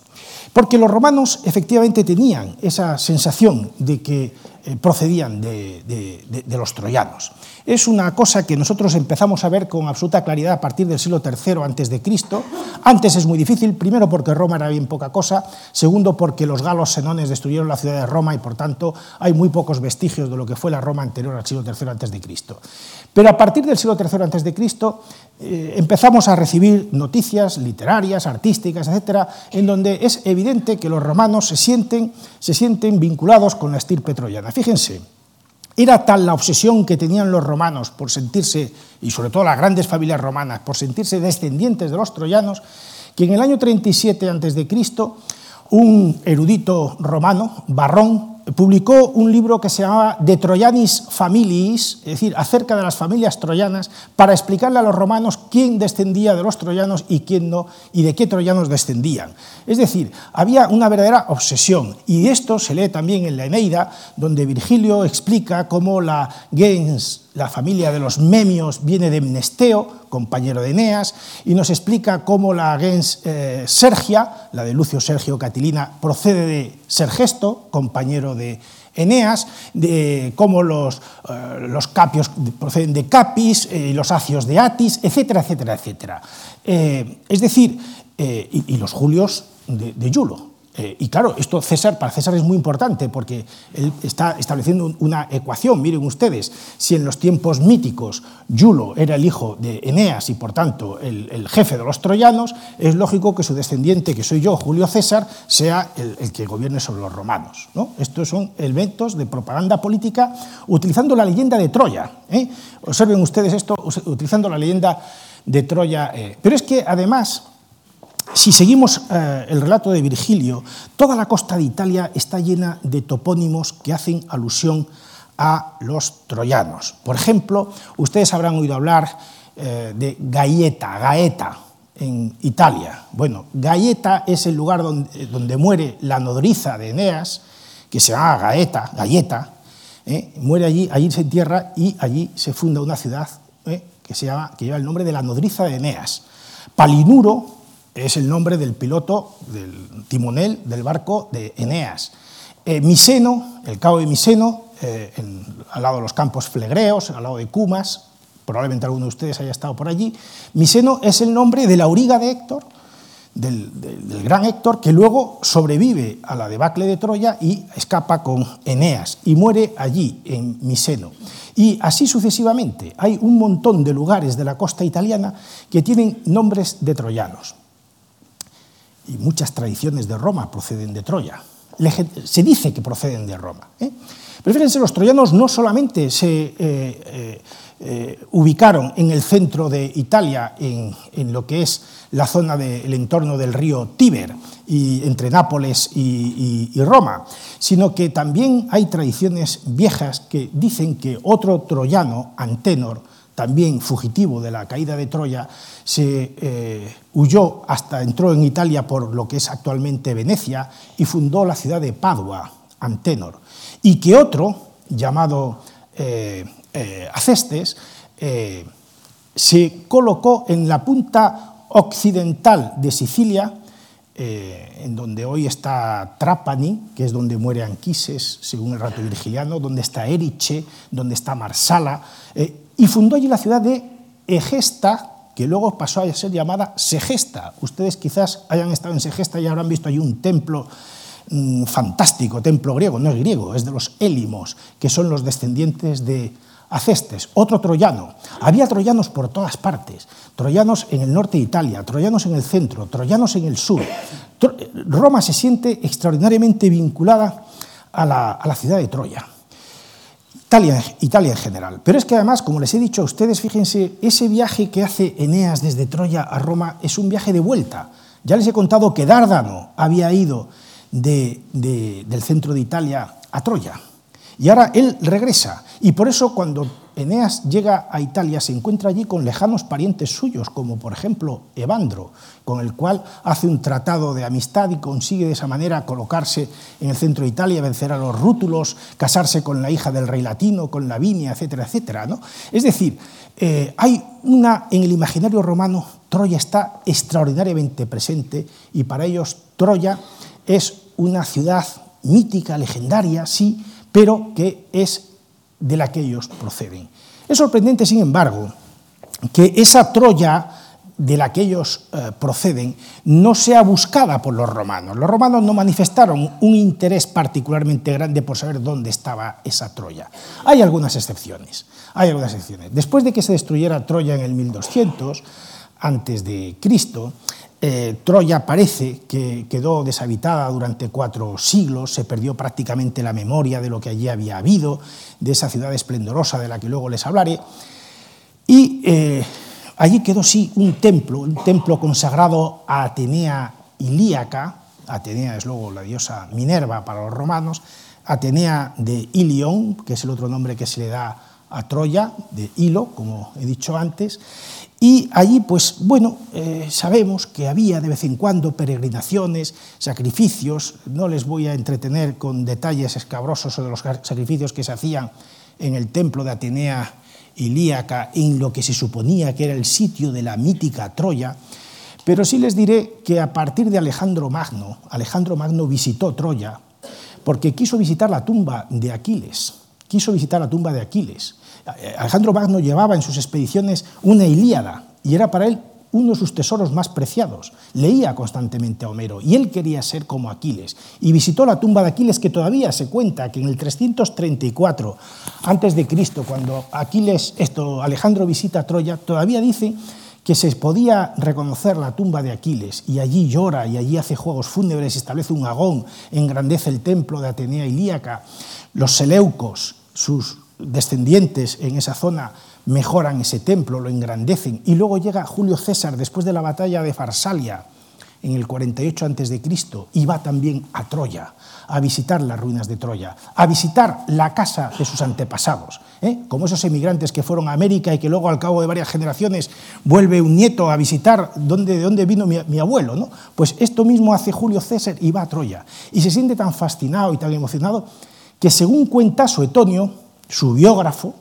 Porque los romanos efectivamente tenían esa sensación de que eh, procedían de, los troyanos. Es una cosa que nosotros empezamos a ver con absoluta claridad a partir del siglo III antes de Cristo. Antes es muy difícil, primero porque Roma era bien poca cosa, segundo porque los galos senones destruyeron la ciudad de Roma y por tanto hay muy pocos vestigios de lo que fue la Roma anterior al siglo III antes de Cristo. Pero a partir del siglo III antes de Cristo eh, empezamos a recibir noticias literarias, artísticas, etcétera, en donde es evidente que los romanos se sienten, se sienten vinculados con la estirpe troyana. Fíjense, Era tal la obsesión que tenían los romanos por sentirse, y sobre todo las grandes familias romanas, por sentirse descendientes de los troyanos, que en el año 37 a.C., un erudito romano, Barrón, publicó un libro que se llamaba De Troyanis Familiis, es decir, acerca de las familias troyanas, para explicarle a los romanos quién descendía de los troyanos y quién no, y de qué troyanos descendían. Es decir, había una verdadera obsesión, y esto se lee también en la Eneida, donde Virgilio explica cómo la gens la familia de los Memios viene de Mnesteo, compañero de Eneas, y nos explica cómo la gens eh, Sergia, la de Lucio Sergio Catilina, procede de Sergesto, compañero de Eneas, de cómo los, eh, los capios proceden de Capis, y los acios de Atis, etcétera, etcétera, etcétera. Eh, es decir, y, los julios de, de. Eh, y claro, esto César, para César es muy importante porque él está estableciendo una ecuación. Miren ustedes, si en los tiempos míticos Yulo era el hijo de Eneas y por tanto el, jefe de los troyanos, es lógico que su descendiente, que soy yo, Julio César, sea el, que gobierne sobre los romanos. ¿no? Estos son elementos de propaganda política utilizando la leyenda de Troya. ¿eh? Observen ustedes esto utilizando la leyenda de Troya. Eh. Pero es que además si seguimos eh, el relato de Virgilio, toda la costa de Italia está llena de topónimos que hacen alusión a los troyanos. Por ejemplo, ustedes habrán oído hablar eh, de Gaeta, Gaeta, en Italia. Bueno, Gaeta es el lugar donde, donde, muere la nodriza de Eneas, que se llama Gaeta, Galleta, ¿eh? muere allí, allí se entierra y allí se funda una ciudad que, se llama, que lleva el nombre de la nodriza de Eneas. Palinuro es el nombre del piloto, del timonel del barco de Eneas. Eh, Miseno, el cabo de Miseno, eh, al lado de los campos flegreos, al lado de Cumas, probablemente alguno de ustedes haya estado por allí. Miseno es el nombre de la auriga de Héctor, del, gran Héctor, que luego sobrevive a la debacle de Troya y escapa con Eneas y muere allí, en Miseno. Y así sucesivamente. Hay un montón de lugares de la costa italiana que tienen nombres de troyanos y muchas tradiciones de Roma proceden de Troya. Se dice que proceden de Roma. ¿eh? Pero fíjense, los troyanos no solamente se eh, eh, ubicaron en el centro de Italia, en, lo que es la zona del entorno del río Tíber, y, entre Nápoles y, y Roma, sino que también hay tradiciones viejas que dicen que otro troyano, Antenor, también fugitivo de la caída de Troya, se eh, huyó hasta entró en Italia por lo que es actualmente Venecia y fundó la ciudad de Padua, Antenor. Y que otro, llamado eh, eh, Acestes, se colocó en la punta occidental de Sicilia, en donde hoy está Trapani, que es donde muere Anquises, según el rato virgiliano, donde está Eriche, donde está Marsala, y fundó allí la ciudad de Egesta, que luego pasó a ser llamada Segesta. Ustedes quizás hayan estado en Segesta y habrán visto allí un templo mm, fantástico, templo griego, no es griego, es de los Élimos, que son los descendientes de Acestes, otro troyano. Había troyanos por todas partes, troyanos en el norte de Italia, troyanos en el centro, troyanos en el sur. Roma se siente extraordinariamente vinculada a la ciudad de Troya. Italia, en general. Pero es que además, como les he dicho a ustedes, fíjense, ese viaje que hace Eneas desde Troya a Roma es un viaje de vuelta. Ya les he contado que Dárdano había ido del centro de Italia a Troya. Y ahora él regresa. Y por eso cuando Eneas llega a Italia se encuentra allí con lejanos parientes suyos, como por ejemplo Evandro, con el cual hace un tratado de amistad y consigue de esa manera colocarse en el centro de Italia, vencer a los rútulos, casarse con la hija del rey latino, con Lavinia, etcétera, etcétera. ¿no? Es decir, eh, hay una, en el imaginario romano, Troya está extraordinariamente presente y para ellos Troya es una ciudad mítica, legendaria, sí, pero que es de la que ellos proceden. Es sorprendente, sin embargo, que esa Troya de la que ellos eh, proceden no sea buscada por los romanos. Los romanos no manifestaron un interés particularmente grande por saber dónde estaba esa Troya. Hay algunas excepciones. Hay algunas excepciones. Después de que se destruyera Troya en el 1200 antes de Cristo, eh, Troya parece que quedó deshabitada durante cuatro siglos, se perdió prácticamente la memoria de lo que allí había habido, de esa ciudad esplendorosa de la que luego les hablaré, y eh, allí quedó sí un templo, un templo consagrado a Atenea ilíaca, Atenea es luego la diosa Minerva para los romanos, Atenea de Ilion, que es el otro nombre que se le da a Troya, de Hilo, como he dicho antes, y allí, pues bueno, eh, sabemos que había de vez en cuando peregrinaciones, sacrificios, no les voy a entretener con detalles escabrosos sobre los sacrificios que se hacían en el templo de Atenea Ilíaca, en lo que se suponía que era el sitio de la mítica Troya, pero sí les diré que a partir de Alejandro Magno, Alejandro Magno visitó Troya porque quiso visitar la tumba de Aquiles, quiso visitar la tumba de Aquiles. Alejandro Magno llevaba en sus expediciones una Ilíada y era para él uno de sus tesoros más preciados. Leía constantemente a Homero y él quería ser como Aquiles. Y visitó la tumba de Aquiles que todavía se cuenta que en el 334 antes de Cristo, cuando Aquiles, esto, Alejandro visita Troya, todavía dice que se podía reconocer la tumba de Aquiles y allí llora y allí hace juegos fúnebres, establece un agón, engrandece el templo de Atenea Ilíaca. Los seleucos, sus descendientes en esa zona, mejoran ese templo, lo engrandecen. Y luego llega Julio César después de la batalla de Farsalia en el 48 a.C. y va también a Troya a visitar las ruinas de Troya, a visitar la casa de sus antepasados, ¿eh? como esos emigrantes que fueron a América y que luego al cabo de varias generaciones vuelve un nieto a visitar de dónde vino mi, abuelo. ¿no? Pues esto mismo hace Julio César y va a Troya. Y se siente tan fascinado y tan emocionado que según cuenta Suetonio, su biógrafo,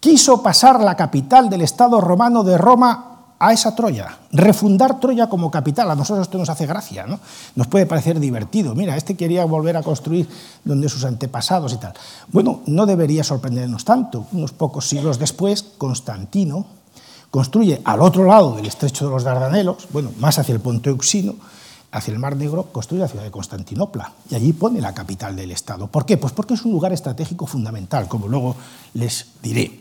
quiso pasar la capital del Estado romano de Roma a esa Troya, refundar Troya como capital. A nosotros esto nos hace gracia, ¿no? Nos puede parecer divertido. Mira, este quería volver a construir donde sus antepasados y tal. Bueno, no debería sorprendernos tanto. Unos pocos siglos después, Constantino construye al otro lado del estrecho de los Dardanelos, bueno, más hacia el Ponto Euxino, hacia el Mar Negro, construye la ciudad de Constantinopla y allí pone la capital del Estado. ¿Por qué? Pues porque es un lugar estratégico fundamental, como luego les diré.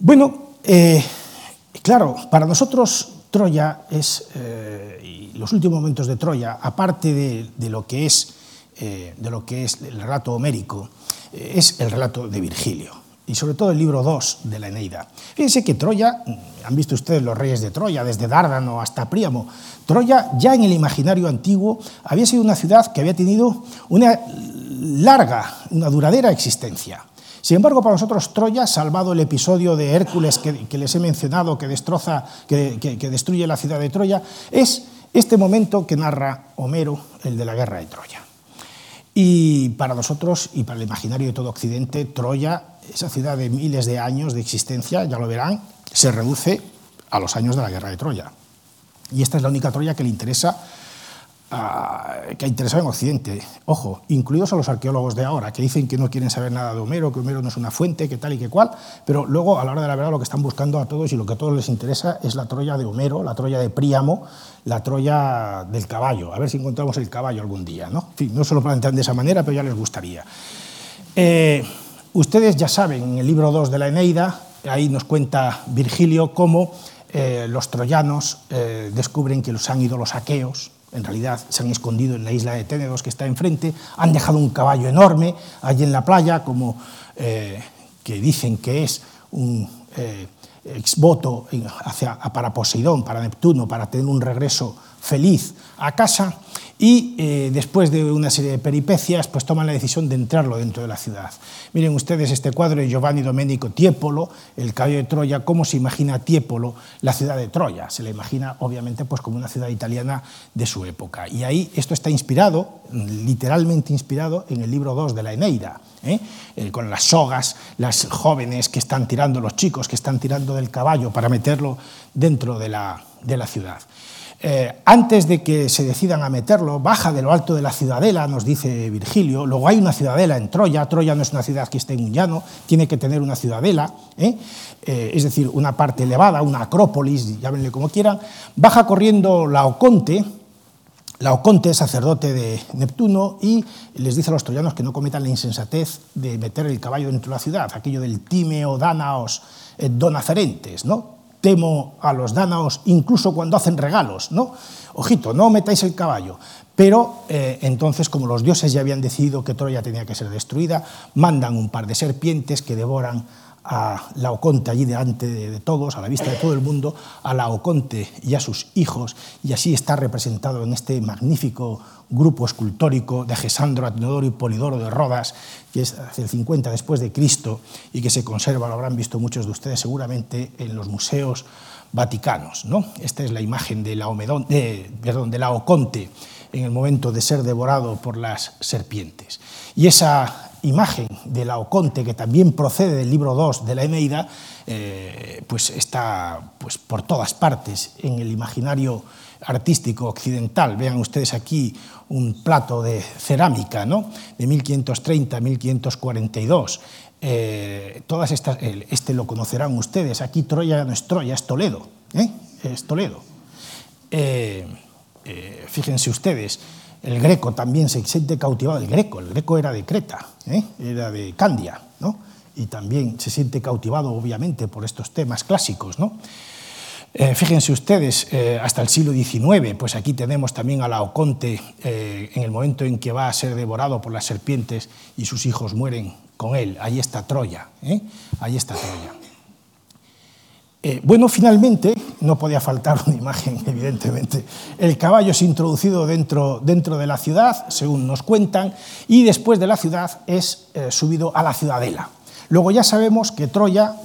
Bueno, eh, claro, para nosotros Troya es, eh, los últimos momentos de Troya, aparte de, lo, que es, eh, de lo que es el relato homérico, es el relato de Virgilio, y sobre todo el libro 2 de la Eneida. Fíjense que Troya, han visto ustedes los reyes de Troya, desde Dárdano hasta Príamo, Troya ya en el imaginario antiguo había sido una ciudad que había tenido una larga, una duradera existencia. Sin embargo, para nosotros Troya, salvado el episodio de Hércules que, les he mencionado, que, destroza, que, destruye la ciudad de Troya, es este momento que narra Homero, el de la guerra de Troya. Y para nosotros y para el imaginario de todo Occidente, Troya, esa ciudad de miles de años de existencia, ya lo verán, se reduce a los años de la guerra de Troya. Y esta es la única Troya que le interesa que ha interesado en Occidente, ojo, incluidos a los arqueólogos de ahora, que dicen que no quieren saber nada de Homero, que Homero no es una fuente, que tal y que cual, pero luego a la hora de la verdad lo que están buscando a todos y lo que a todos les interesa es la Troya de Homero, la Troya de Príamo, la Troya del caballo, a ver si encontramos el caballo algún día, ¿no? Fin, no se lo plantean de esa manera, pero ya les gustaría. Eh, ustedes ya saben, en el libro 2 de la Eneida, ahí nos cuenta Virgilio cómo eh, los troyanos eh, descubren que los han ido los aqueos, en realidad se han escondido en la isla de Ténedos que está enfrente, han dejado un caballo enorme allí en la playa, como eh, que dicen que es un exvoto hacia, para Poseidón, para Neptuno, para tener un regreso feliz a casa y eh, después de una serie de peripecias pues toman la decisión de entrarlo dentro de la ciudad. Miren ustedes este cuadro de Giovanni Domenico Tiepolo, el caballo de Troya, cómo se imagina Tiepolo la ciudad de Troya. Se la imagina obviamente pues como una ciudad italiana de su época. Y ahí esto está inspirado, literalmente inspirado en el libro 2 de la Eneida, ¿eh? Eh, con las sogas, las jóvenes que están tirando, los chicos que están tirando del caballo para meterlo dentro de la, de la ciudad. Eh, antes de que se decidan a meterlo, baja de lo alto de la ciudadela, nos dice Virgilio. Luego hay una ciudadela en Troya. Troya no es una ciudad que esté en un llano, tiene que tener una ciudadela, ¿eh? Eh, es decir, una parte elevada, una acrópolis, llámenle como quieran. Baja corriendo Laoconte, Laoconte, sacerdote de Neptuno, y les dice a los troyanos que no cometan la insensatez de meter el caballo dentro de la ciudad, aquello del timeo, danaos, donacerentes, ¿no? temo a los dánaos incluso cuando hacen regalos, ¿no? Ojito, no metáis el caballo. Pero eh, entonces, como los dioses ya habían decidido que Troya tenía que ser destruida, mandan un par de serpientes que devoran a Laoconte allí delante de, todos, a la vista de todo el mundo, a Laoconte y a sus hijos, y así está representado en este magnífico grupo escultórico de Gesandro, Atenodoro y Polidoro de Rodas, que es hacia el 50 después de Cristo y que se conserva, lo habrán visto muchos de ustedes seguramente, en los museos vaticanos. ¿no? Esta es la imagen de, de, perdón, de Laoconte en el momento de ser devorado por las serpientes. Y esa imagen de Laoconte, que también procede del libro 2 de la Eneida, eh, pues está pues, por todas partes en el imaginario artístico occidental. Vean ustedes aquí un plato de cerámica ¿no? de 1530-1542. Eh, todas estas, este lo conocerán ustedes. Aquí Troya no es Troya, es Toledo. ¿eh? Es Toledo. Fíjense ustedes, el greco también se siente cautivado. El greco, el greco era de Creta, era de Candia, ¿no? y también se siente cautivado, obviamente, por estos temas clásicos. ¿no? Eh, fíjense ustedes, eh, hasta el siglo XIX, pues aquí tenemos también a Laoconte eh, en el momento en que va a ser devorado por las serpientes y sus hijos mueren con él. Ahí está Troya, ahí está Troya. Bueno, finalmente, no podía faltar una imagen, evidentemente. El caballo es introducido dentro, dentro de la ciudad, según nos cuentan, y después de la ciudad es subido a la ciudadela. Luego ya sabemos que Troya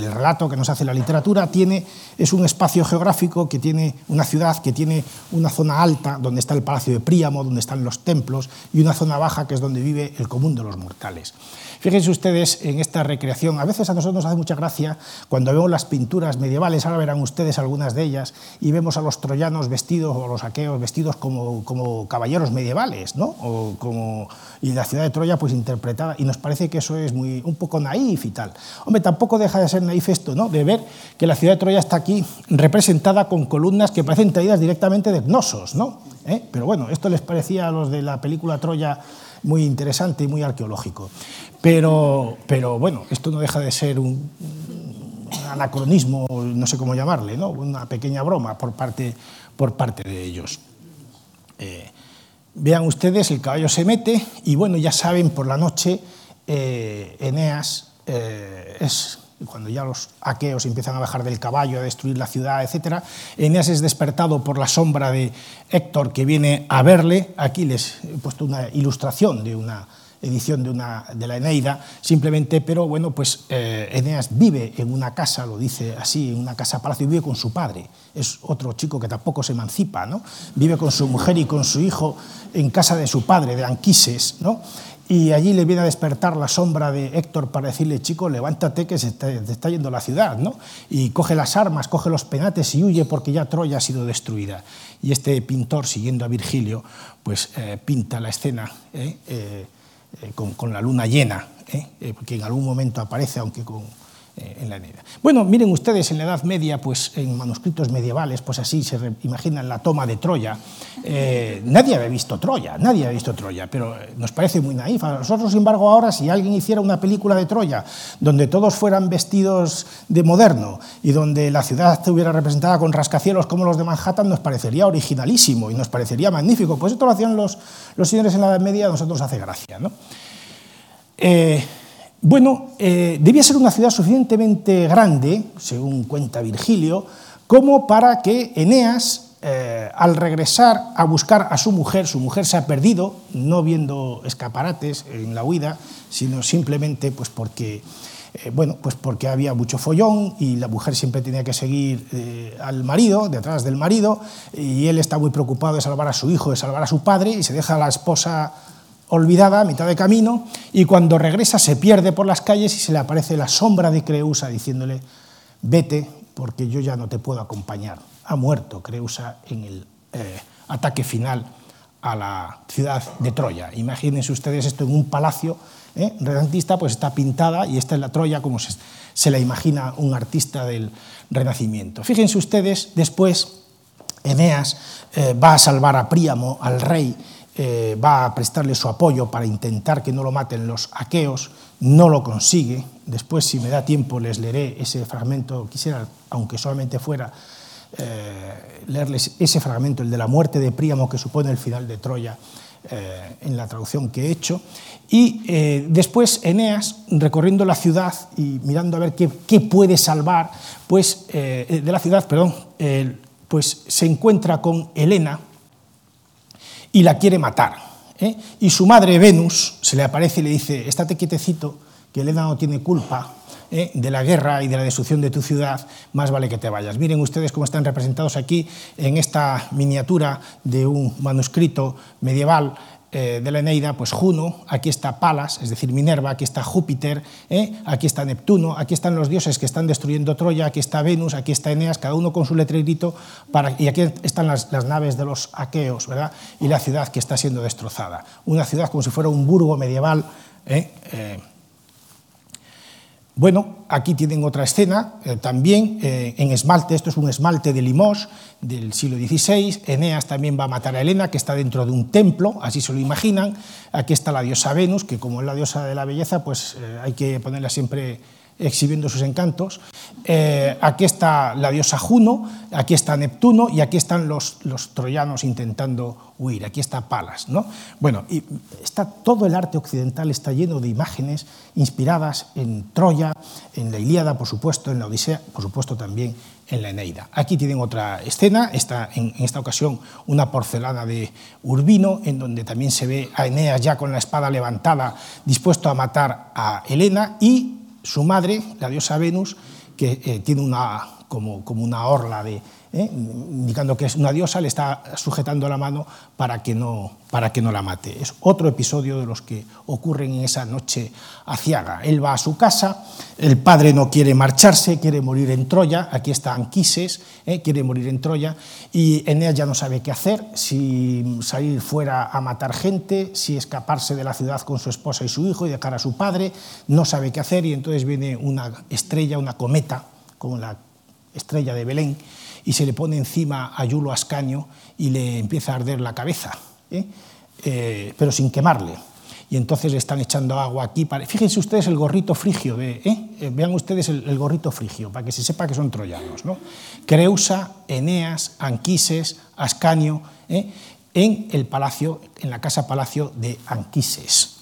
el relato que nos hace la literatura, tiene, es un espacio geográfico que tiene una ciudad que tiene una zona alta, donde está el Palacio de Príamo, donde están los templos, y una zona baja, que es donde vive el común de los mortales. Fíjense ustedes en esta recreación, a veces a nosotros nos hace mucha gracia cuando vemos las pinturas medievales, ahora verán ustedes algunas de ellas, y vemos a los troyanos vestidos, o los aqueos vestidos como, como caballeros medievales, ¿no? O como, y la ciudad de Troya pues interpretada, y nos parece que eso es muy, un poco naif y tal. Hombre, tampoco deja de ser naif esto, ¿no? de ver que la ciudad de Troya está aquí representada con columnas que parecen traídas directamente de Gnosos, ¿no? ¿Eh? Pero bueno, esto les parecía a los de la película Troya muy interesante y muy arqueológico. Pero, pero bueno, esto no deja de ser un, anacronismo, no sé cómo llamarle, ¿no? una pequeña broma por parte, por parte de ellos. Eh, vean ustedes, el caballo se mete y bueno, ya saben, por la noche eh, Eneas es cuando ya los aqueos empiezan a bajar del caballo, a destruir la ciudad, etc., Eneas es despertado por la sombra de Héctor que viene a verle. Aquí les he puesto una ilustración de una edición de, una, de la Eneida, simplemente, pero bueno, pues eh, Eneas vive en una casa, lo dice así, en una casa palacio, y vive con su padre. Es otro chico que tampoco se emancipa, ¿no? Vive con su mujer y con su hijo en casa de su padre, de Anquises, ¿no? y allí le viene a despertar la sombra de Héctor para decirle, chico, levántate que se te, te está yendo la ciudad, ¿no? Y coge las armas, coge los penates y huye porque ya Troya ha sido destruida. Y este pintor, siguiendo a Virgilio, pues eh, pinta la escena eh, eh, eh con, con, la luna llena, ¿eh? Eh, que en algún momento aparece, aunque con, eh, en la Bueno, miren ustedes, en la Edad Media, pues en manuscritos medievales, pues así se imaginan la toma de Troya. Eh, nadie había visto Troya, nadie había visto Troya, pero eh, nos parece muy naif. A nosotros, sin embargo, ahora, si alguien hiciera una película de Troya donde todos fueran vestidos de moderno y donde la ciudad estuviera representada con rascacielos como los de Manhattan, nos parecería originalísimo y nos parecería magnífico. Pues esto lo hacían los, los señores en la Edad Media, a nosotros hace gracia. ¿no? Bueno, eh, debía ser una ciudad suficientemente grande, según cuenta Virgilio, como para que Eneas, eh, al regresar a buscar a su mujer, su mujer se ha perdido, no viendo escaparates en la huida, sino simplemente pues porque, eh, bueno, pues porque había mucho follón y la mujer siempre tenía que seguir al marido, detrás del marido, y él está muy preocupado de salvar a su hijo, de salvar a su padre, y se deja a la esposa olvidada a mitad de camino y cuando regresa se pierde por las calles y se le aparece la sombra de Creusa diciéndole, vete porque yo ya no te puedo acompañar. Ha muerto Creusa en el eh, ataque final a la ciudad de Troya. Imagínense ustedes esto en un palacio ¿eh? renacentista, pues está pintada y esta es la Troya como se, se la imagina un artista del Renacimiento. Fíjense ustedes, después Eneas eh, va a salvar a Príamo, al rey, eh, va a prestarle su apoyo para intentar que no lo maten los aqueos, no lo consigue. Después, si me da tiempo, les leeré ese fragmento, quisiera, aunque solamente fuera, eh, leerles ese fragmento, el de la muerte de Príamo, que supone el final de Troya, eh, en la traducción que he hecho. Y después Eneas, recorriendo la ciudad y mirando a ver qué, qué puede salvar, pues, de la ciudad, perdón, pues se encuentra con Helena, y la quiere matar. ¿eh? Y su madre, Venus, se le aparece y le dice, estate quietecito, que Helena no tiene culpa ¿eh? de la guerra y de la destrucción de tu ciudad, más vale que te vayas. Miren ustedes cómo están representados aquí en esta miniatura de un manuscrito medieval eh, de la Eneida, pues Juno, aquí está Palas, es decir, Minerva, aquí está Júpiter, ¿eh? aquí está Neptuno, aquí están los dioses que están destruyendo Troya, aquí está Venus, aquí está Eneas, cada uno con su letrerito, para, y aquí están las, naves de los aqueos, ¿verdad? Y la ciudad que está siendo destrozada. Una ciudad como si fuera un burgo medieval. ¿eh? Bueno, aquí tienen otra escena, eh, también eh, en esmalte, esto es un esmalte de Limos del siglo XVI, Eneas también va a matar a Helena, que está dentro de un templo, así se lo imaginan, aquí está la diosa Venus, que como es la diosa de la belleza, pues eh, hay que ponerla siempre exhibiendo sus encantos. Eh, aquí está la diosa Juno, aquí está Neptuno y aquí están los, los troyanos intentando huir. Aquí está Palas. ¿no? Bueno, y está, todo el arte occidental está lleno de imágenes inspiradas en Troya, en la Ilíada, por supuesto, en la Odisea, por supuesto también en la Eneida. Aquí tienen otra escena, en, en esta ocasión una porcelana de Urbino, en donde también se ve a Eneas ya con la espada levantada, dispuesto a matar a Helena, y su madre, la diosa Venus, que eh, tiene una, como, como, una orla de, eh, indicando que es una diosa, le está sujetando la mano para que, no, para que no la mate. Es otro episodio de los que ocurren en esa noche aciaga. Él va a su casa, el padre no quiere marcharse, quiere morir en Troya, aquí está Anquises, eh, quiere morir en Troya, y Eneas ya no sabe qué hacer, si salir fuera a matar gente, si escaparse de la ciudad con su esposa y su hijo y dejar a su padre, no sabe qué hacer, y entonces viene una estrella, una cometa, como la estrella de Belén, y se le pone encima a Yulo Ascaño y le empieza a arder la cabeza, ¿eh? Eh, pero sin quemarle. Y entonces le están echando agua aquí. Para... Fíjense ustedes el gorrito frigio, de, ¿eh? vean ustedes el, gorrito frigio, para que se sepa que son troyanos. ¿no? Creusa, Eneas, Anquises, Ascanio, en el palacio, en la casa palacio de Anquises.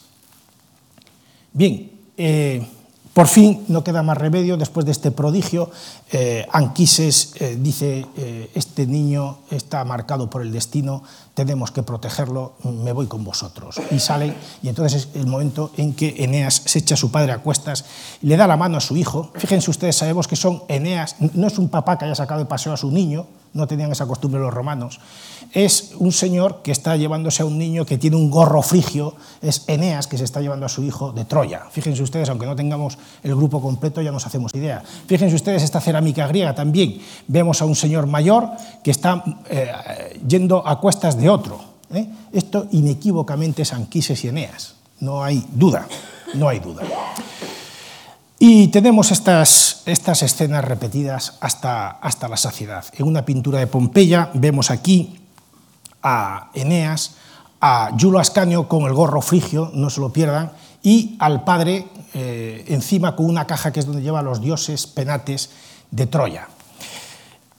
Bien, por fin, no queda más remedio, después de este prodigio, eh, Anquises eh, dice, eh, este niño está marcado por el destino, tenemos que protegerlo, me voy con vosotros. Y sale, y entonces es el momento en que Eneas se echa a su padre a cuestas y le da la mano a su hijo. Fíjense ustedes, sabemos que son Eneas, no es un papá que haya sacado de paseo a su niño, no tenían esa costumbre los romanos, es un señor que está llevándose a un niño que tiene un gorro frigio, es Eneas que se está llevando a su hijo de Troya. Fíjense ustedes, aunque no tengamos el grupo completo, ya nos hacemos idea. Fíjense ustedes esta cerámica griega también. Vemos a un señor mayor que está eh, yendo a cuestas de otro. ¿eh? Esto inequívocamente es Anquises y Eneas. No hay duda, no hay duda. Y tenemos estas, escenas repetidas hasta, hasta la saciedad. En una pintura de Pompeya vemos aquí a Eneas, a Yulo Ascanio con el gorro frigio, no se lo pierdan, y al padre eh, encima con una caja que es donde lleva a los dioses penates de Troya.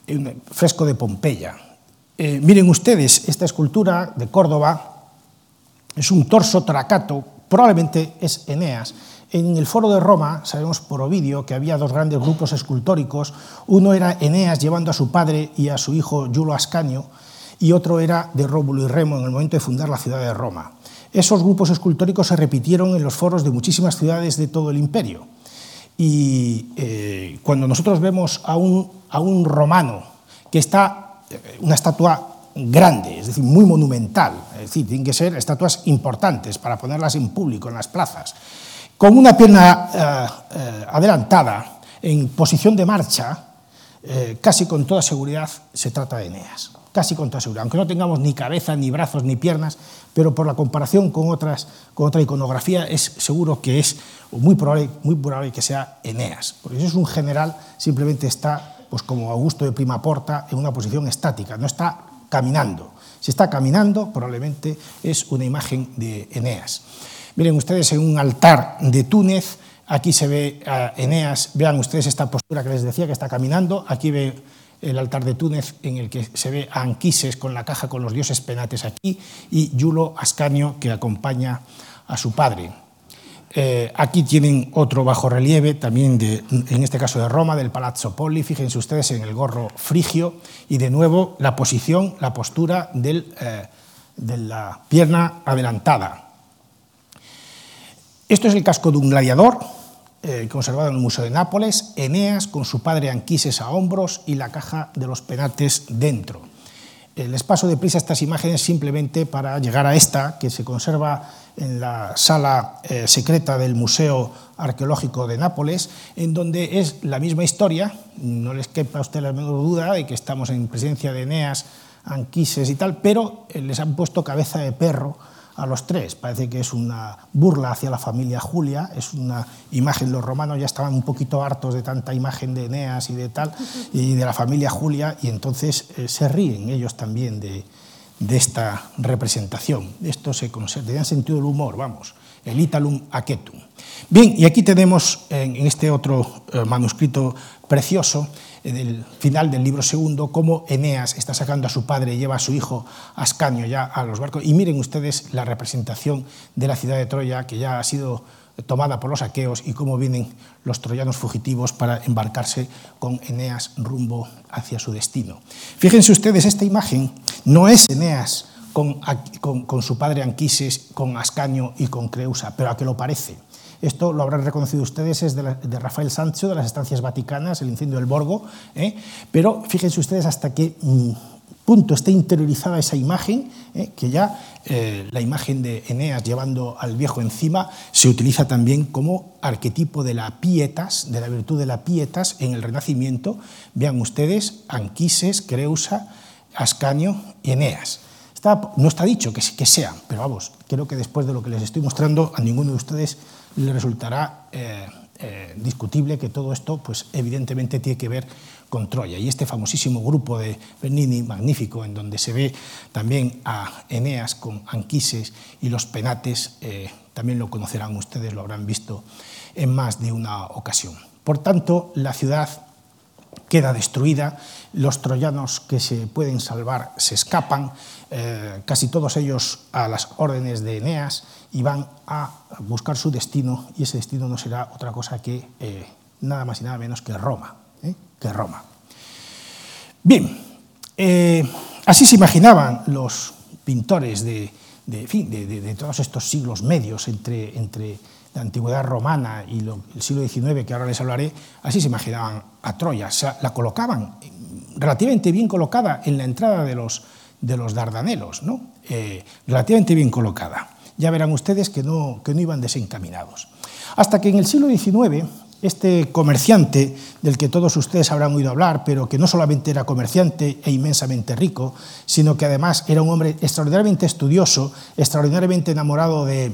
Un fresco de Pompeya. Eh, miren ustedes, esta escultura de Córdoba es un torso tracato, probablemente es Eneas, en el foro de Roma, sabemos por Ovidio que había dos grandes grupos escultóricos. Uno era Eneas llevando a su padre y a su hijo Yulo Ascanio, y otro era de Rómulo y Remo en el momento de fundar la ciudad de Roma. Esos grupos escultóricos se repitieron en los foros de muchísimas ciudades de todo el imperio. Y eh, cuando nosotros vemos a un, a un romano que está, eh, una estatua grande, es decir, muy monumental, es decir, tienen que ser estatuas importantes para ponerlas en público, en las plazas, con una pierna eh, eh, adelantada, en posición de marcha, eh, casi con toda seguridad se trata de Eneas. Casi con toda seguridad, aunque no tengamos ni cabeza, ni brazos, ni piernas, pero por la comparación con, otras, con otra iconografía es seguro que es muy probable, muy probable que sea Eneas, porque si es un general, simplemente está, pues como Augusto de Primaporta, en una posición estática, no está caminando. Si está caminando, probablemente es una imagen de Eneas. Miren ustedes en un altar de Túnez, aquí se ve a Eneas, vean ustedes esta postura que les decía que está caminando, aquí ve el altar de Túnez en el que se ve a Anquises con la caja con los dioses penates aquí y Yulo Ascanio que acompaña a su padre. Eh, aquí tienen otro bajo relieve, también en este caso de Roma, del Palazzo Poli. Fíjense ustedes en el gorro frigio y de nuevo la posición, la postura eh, de la pierna adelantada. Esto es el casco de un gladiador, eh, conservado en el Museo de Nápoles, Eneas con su padre Anquises a hombros y la caja de los penates dentro. Eh, les paso deprisa estas imágenes simplemente para llegar a esta, que se conserva en la sala eh, secreta del Museo Arqueológico de Nápoles, en donde es la misma historia, no les quepa a usted la menor duda de que estamos en presencia de Eneas, Anquises y tal, pero eh, les han puesto cabeza de perro a los tres. Parece que es una burla hacia la familia Julia, es una imagen, los romanos ya estaban un poquito hartos de tanta imagen de Eneas y de tal, y de la familia Julia, y entonces eh, se ríen ellos también de, de esta representación. Esto se tenían sentido del humor, vamos, el Italum Aquetum. Bien, y aquí tenemos en este otro eh, manuscrito precioso en el final del libro segundo, cómo Eneas está sacando a su padre y lleva a su hijo Ascanio ya a los barcos. Y miren ustedes la representación de la ciudad de Troya, que ya ha sido tomada por los aqueos, y cómo vienen los troyanos fugitivos para embarcarse con Eneas rumbo hacia su destino. Fíjense ustedes, esta imagen no es Eneas con, con su padre Anquises, con Ascanio y con Creusa, pero a que lo parece. Esto lo habrán reconocido ustedes, es de, Rafael Sancho, de las estancias vaticanas, el incendio del Borgo, ¿eh? pero fíjense ustedes hasta qué mm, punto está interiorizada esa imagen, ¿eh? que ya eh, la imagen de Eneas llevando al viejo encima se utiliza también como arquetipo de la pietas, de la virtud de la pietas en el Renacimiento. Vean ustedes, Anquises, Creusa, Ascanio y Eneas. no está dicho que, que sean, pero vamos, creo que después de lo que les estoy mostrando, a ninguno de ustedes le resultará eh, eh, discutible que todo esto, pues evidentemente tiene que ver con Troya. Y este famosísimo grupo de Bernini, magnífico, en donde se ve también a Eneas con Anquises y los penates, eh, también lo conocerán ustedes, lo habrán visto en más de una ocasión. Por tanto, la ciudad queda destruida, los troyanos que se pueden salvar se escapan, casi todos ellos a las órdenes de Eneas, y van a buscar su destino y ese destino no será otra cosa que eh, nada más y nada menos que Roma. ¿eh? Que Roma. Bien, eh, así se imaginaban los pintores de, de, de, de todos estos siglos medios entre, entre la antigüedad romana y lo, el siglo XIX, que ahora les hablaré, así se imaginaban a Troya. O sea, la colocaban relativamente bien colocada en la entrada de los, de los dardanelos, ¿no? Eh, relativamente bien colocada ya verán ustedes que no, que no iban desencaminados. Hasta que en el siglo XIX, este comerciante del que todos ustedes habrán oído hablar, pero que no solamente era comerciante e inmensamente rico, sino que además era un hombre extraordinariamente estudioso, extraordinariamente enamorado de,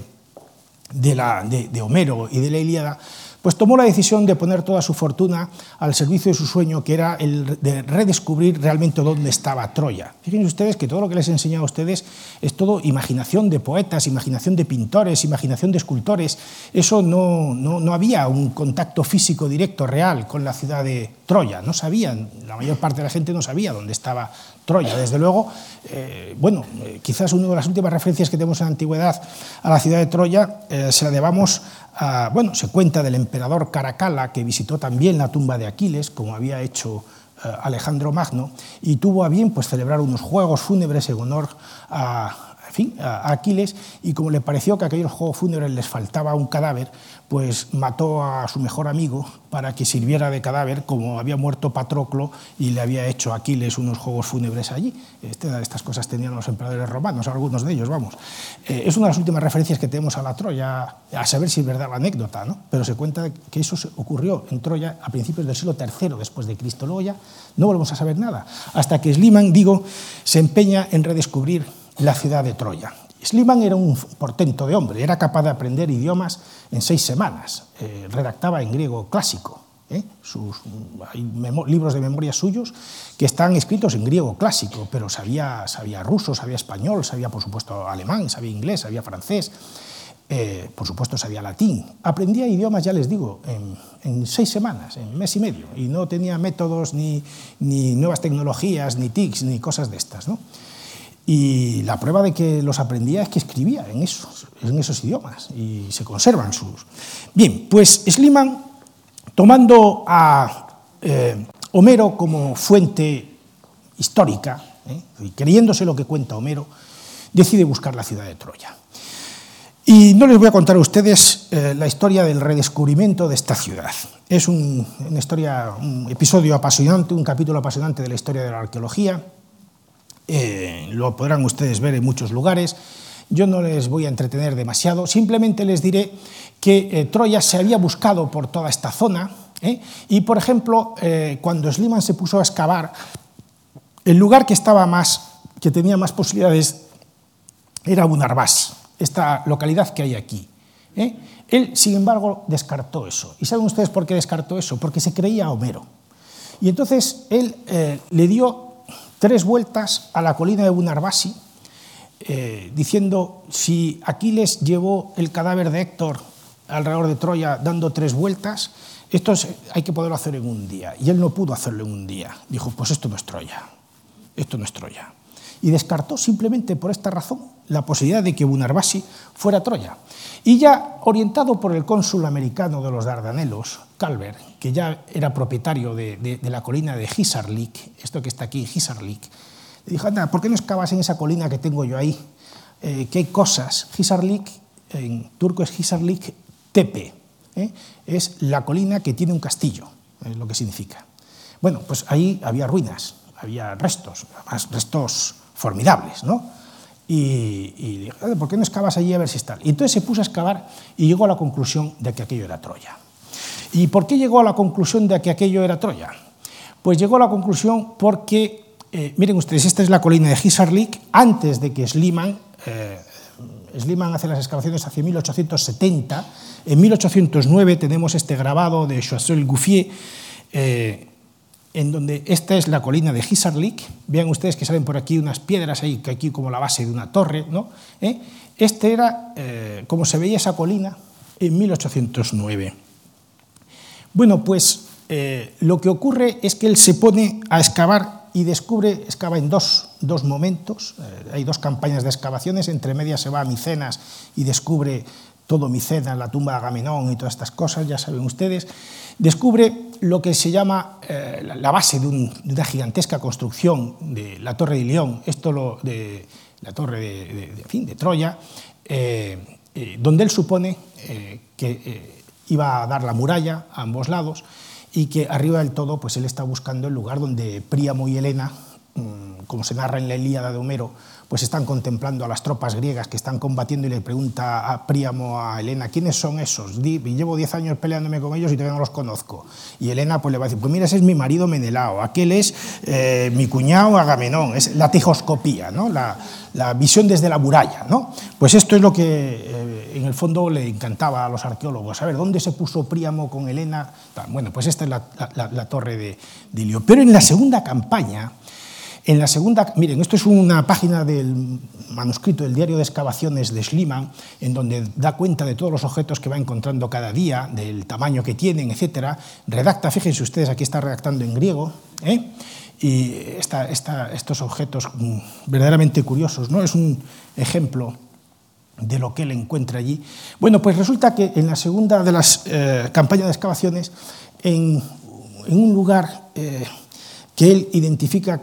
de, la, de, de Homero y de la Ilíada, pues tomó la decisión de poner toda su fortuna al servicio de su sueño, que era el de redescubrir realmente dónde estaba Troya. Fíjense ustedes que todo lo que les he enseñado a ustedes es todo imaginación de poetas, imaginación de pintores, imaginación de escultores. Eso no, no, había un contacto físico directo, real, con la ciudad de Troya. No sabían, la mayor parte de la gente no sabía dónde estaba Troya. Desde luego, eh, bueno, eh, quizás una de las últimas referencias que tenemos en la antigüedad a la ciudad de Troya eh, se la debamos bueno, se cuenta del emperador Caracalla, que visitó también la tumba de Aquiles, como había hecho Alejandro Magno, y tuvo a bien pues, celebrar unos juegos fúnebres en honor a, a Aquiles, y como le pareció que a aquellos juegos fúnebres les faltaba un cadáver, pues mató a su mejor amigo para que sirviera de cadáver, como había muerto Patroclo y le había hecho Aquiles unos juegos fúnebres allí. Este, estas cosas tenían los emperadores romanos, algunos de ellos, vamos. Eh, es una de las últimas referencias que tenemos a la Troya, a saber si es verdad la anécdota, ¿no? pero se cuenta que eso ocurrió en Troya a principios del siglo III después de Cristo. Luego ya no volvemos a saber nada, hasta que Sliman, digo, se empeña en redescubrir la ciudad de Troya. Sliman era un portento de hombre, era capaz de aprender idiomas en seis semanas, eh, redactaba en griego clásico. ¿eh? Sus, hay libros de memoria suyos que están escritos en griego clásico, pero sabía, sabía ruso, sabía español, sabía por supuesto alemán, sabía inglés, sabía francés, eh, por supuesto sabía latín. Aprendía idiomas, ya les digo, en, seis semanas, en mes y medio, y no tenía métodos ni, ni nuevas tecnologías, ni TICs, ni cosas de estas. ¿no? Y la prueba de que los aprendía es que escribía en esos, idiomas y se conservan sus. Bien, pues Sliman, tomando a eh, Homero como fuente histórica, ¿eh? y creyéndose lo que cuenta Homero, decide buscar la ciudad de Troya. Y no les voy a contar a ustedes eh, la historia del redescubrimiento de esta ciudad. Es una historia, un episodio apasionante, un capítulo apasionante de la historia de la arqueología lo podrán ustedes ver en muchos lugares. Yo no les voy a entretener demasiado, simplemente les diré que Troya se había buscado por toda esta zona, y por ejemplo, cuando Sliman se puso a excavar, el lugar que, estaba más, que tenía más posibilidades era Bunarbás, esta localidad que hay aquí. ¿eh? Él, sin embargo, descartó eso. ¿Y saben ustedes por qué descartó eso? Porque se creía Homero. Y entonces él eh, le dio tres vueltas a la colina de Bunarbasi, eh, diciendo, si Aquiles llevó el cadáver de Héctor alrededor de Troya dando tres vueltas, esto hay que poderlo hacer en un día. Y él no pudo hacerlo en un día. Dijo, pues esto no es Troya, esto no es Troya y descartó simplemente por esta razón la posibilidad de que Bunarbasi fuera Troya. Y ya orientado por el cónsul americano de los Dardanelos, Calver, que ya era propietario de, la colina de Hisarlik, esto que está aquí, Hisarlik, le dijo, anda, ¿por qué no excavas en esa colina que tengo yo ahí? Eh, ¿Qué cosas? Hisarlik, en turco es Hisarlik Tepe, ¿eh? es la colina que tiene un castillo, es lo que significa. Bueno, pues ahí había ruinas, había restos, restos formidables, ¿no? Y, y dije, ¿por qué no excavas allí a ver si está? Y entonces se puso a excavar y llegó a la conclusión de que aquello era Troya. ¿Y por qué llegó a la conclusión de que aquello era Troya? Pues llegó a la conclusión porque, eh, miren ustedes, esta es la colina de Hisarlik, antes de que Sliman, eh, Sliman hace las excavaciones hacia 1870, en 1809 tenemos este grabado de Choiseul Gouffier, eh, en donde esta es la colina de Hisarlik, vean ustedes que salen por aquí unas piedras ahí, que aquí como la base de una torre, ¿no? ¿Eh? Este era eh, como se veía esa colina en 1809. Bueno, pues eh, lo que ocurre es que él se pone a excavar y descubre, excava en dos, dos momentos, hay dos campañas de excavaciones, entre medias se va a Micenas y descubre todo Micenas, la tumba de Agamenón y todas estas cosas, ya saben ustedes, descubre lo que se llama eh, la base de, una gigantesca construcción de la Torre de León, esto lo, de la Torre de, fin, de Troya, eh, eh, donde él supone que iba a dar la muralla a ambos lados y que arriba del todo pues él está buscando el lugar donde Príamo y Helena, mm, como se narra en la Ilíada de Homero, pues están contemplando a las tropas griegas que están combatiendo y le pregunta a Príamo, a Helena, ¿quiénes son esos? Y llevo 10 años peleándome con ellos y todavía no los conozco. Y Helena pues le va a decir, pues mira, ese es mi marido Menelao, aquel es eh, mi cuñado Agamenón, es la tejoscopía, ¿no? la, visión desde la muralla. ¿no? Pues esto es lo que eh, en el fondo le encantaba a los arqueólogos, a ver, ¿dónde se puso Príamo con Helena? Bueno, pues esta es la, torre de, de Ilio. Pero en la segunda campaña, en la segunda, miren, esto es una página del manuscrito del diario de excavaciones de Schliemann, en donde da cuenta de todos los objetos que va encontrando cada día, del tamaño que tienen, etc. Redacta, fíjense ustedes, aquí está redactando en griego, ¿eh? y estos objetos mm, verdaderamente curiosos, ¿no? Es un ejemplo de lo que él encuentra allí. Bueno, pues resulta que en la segunda de las eh, campañas de excavaciones, en, un lugar eh, que él identifica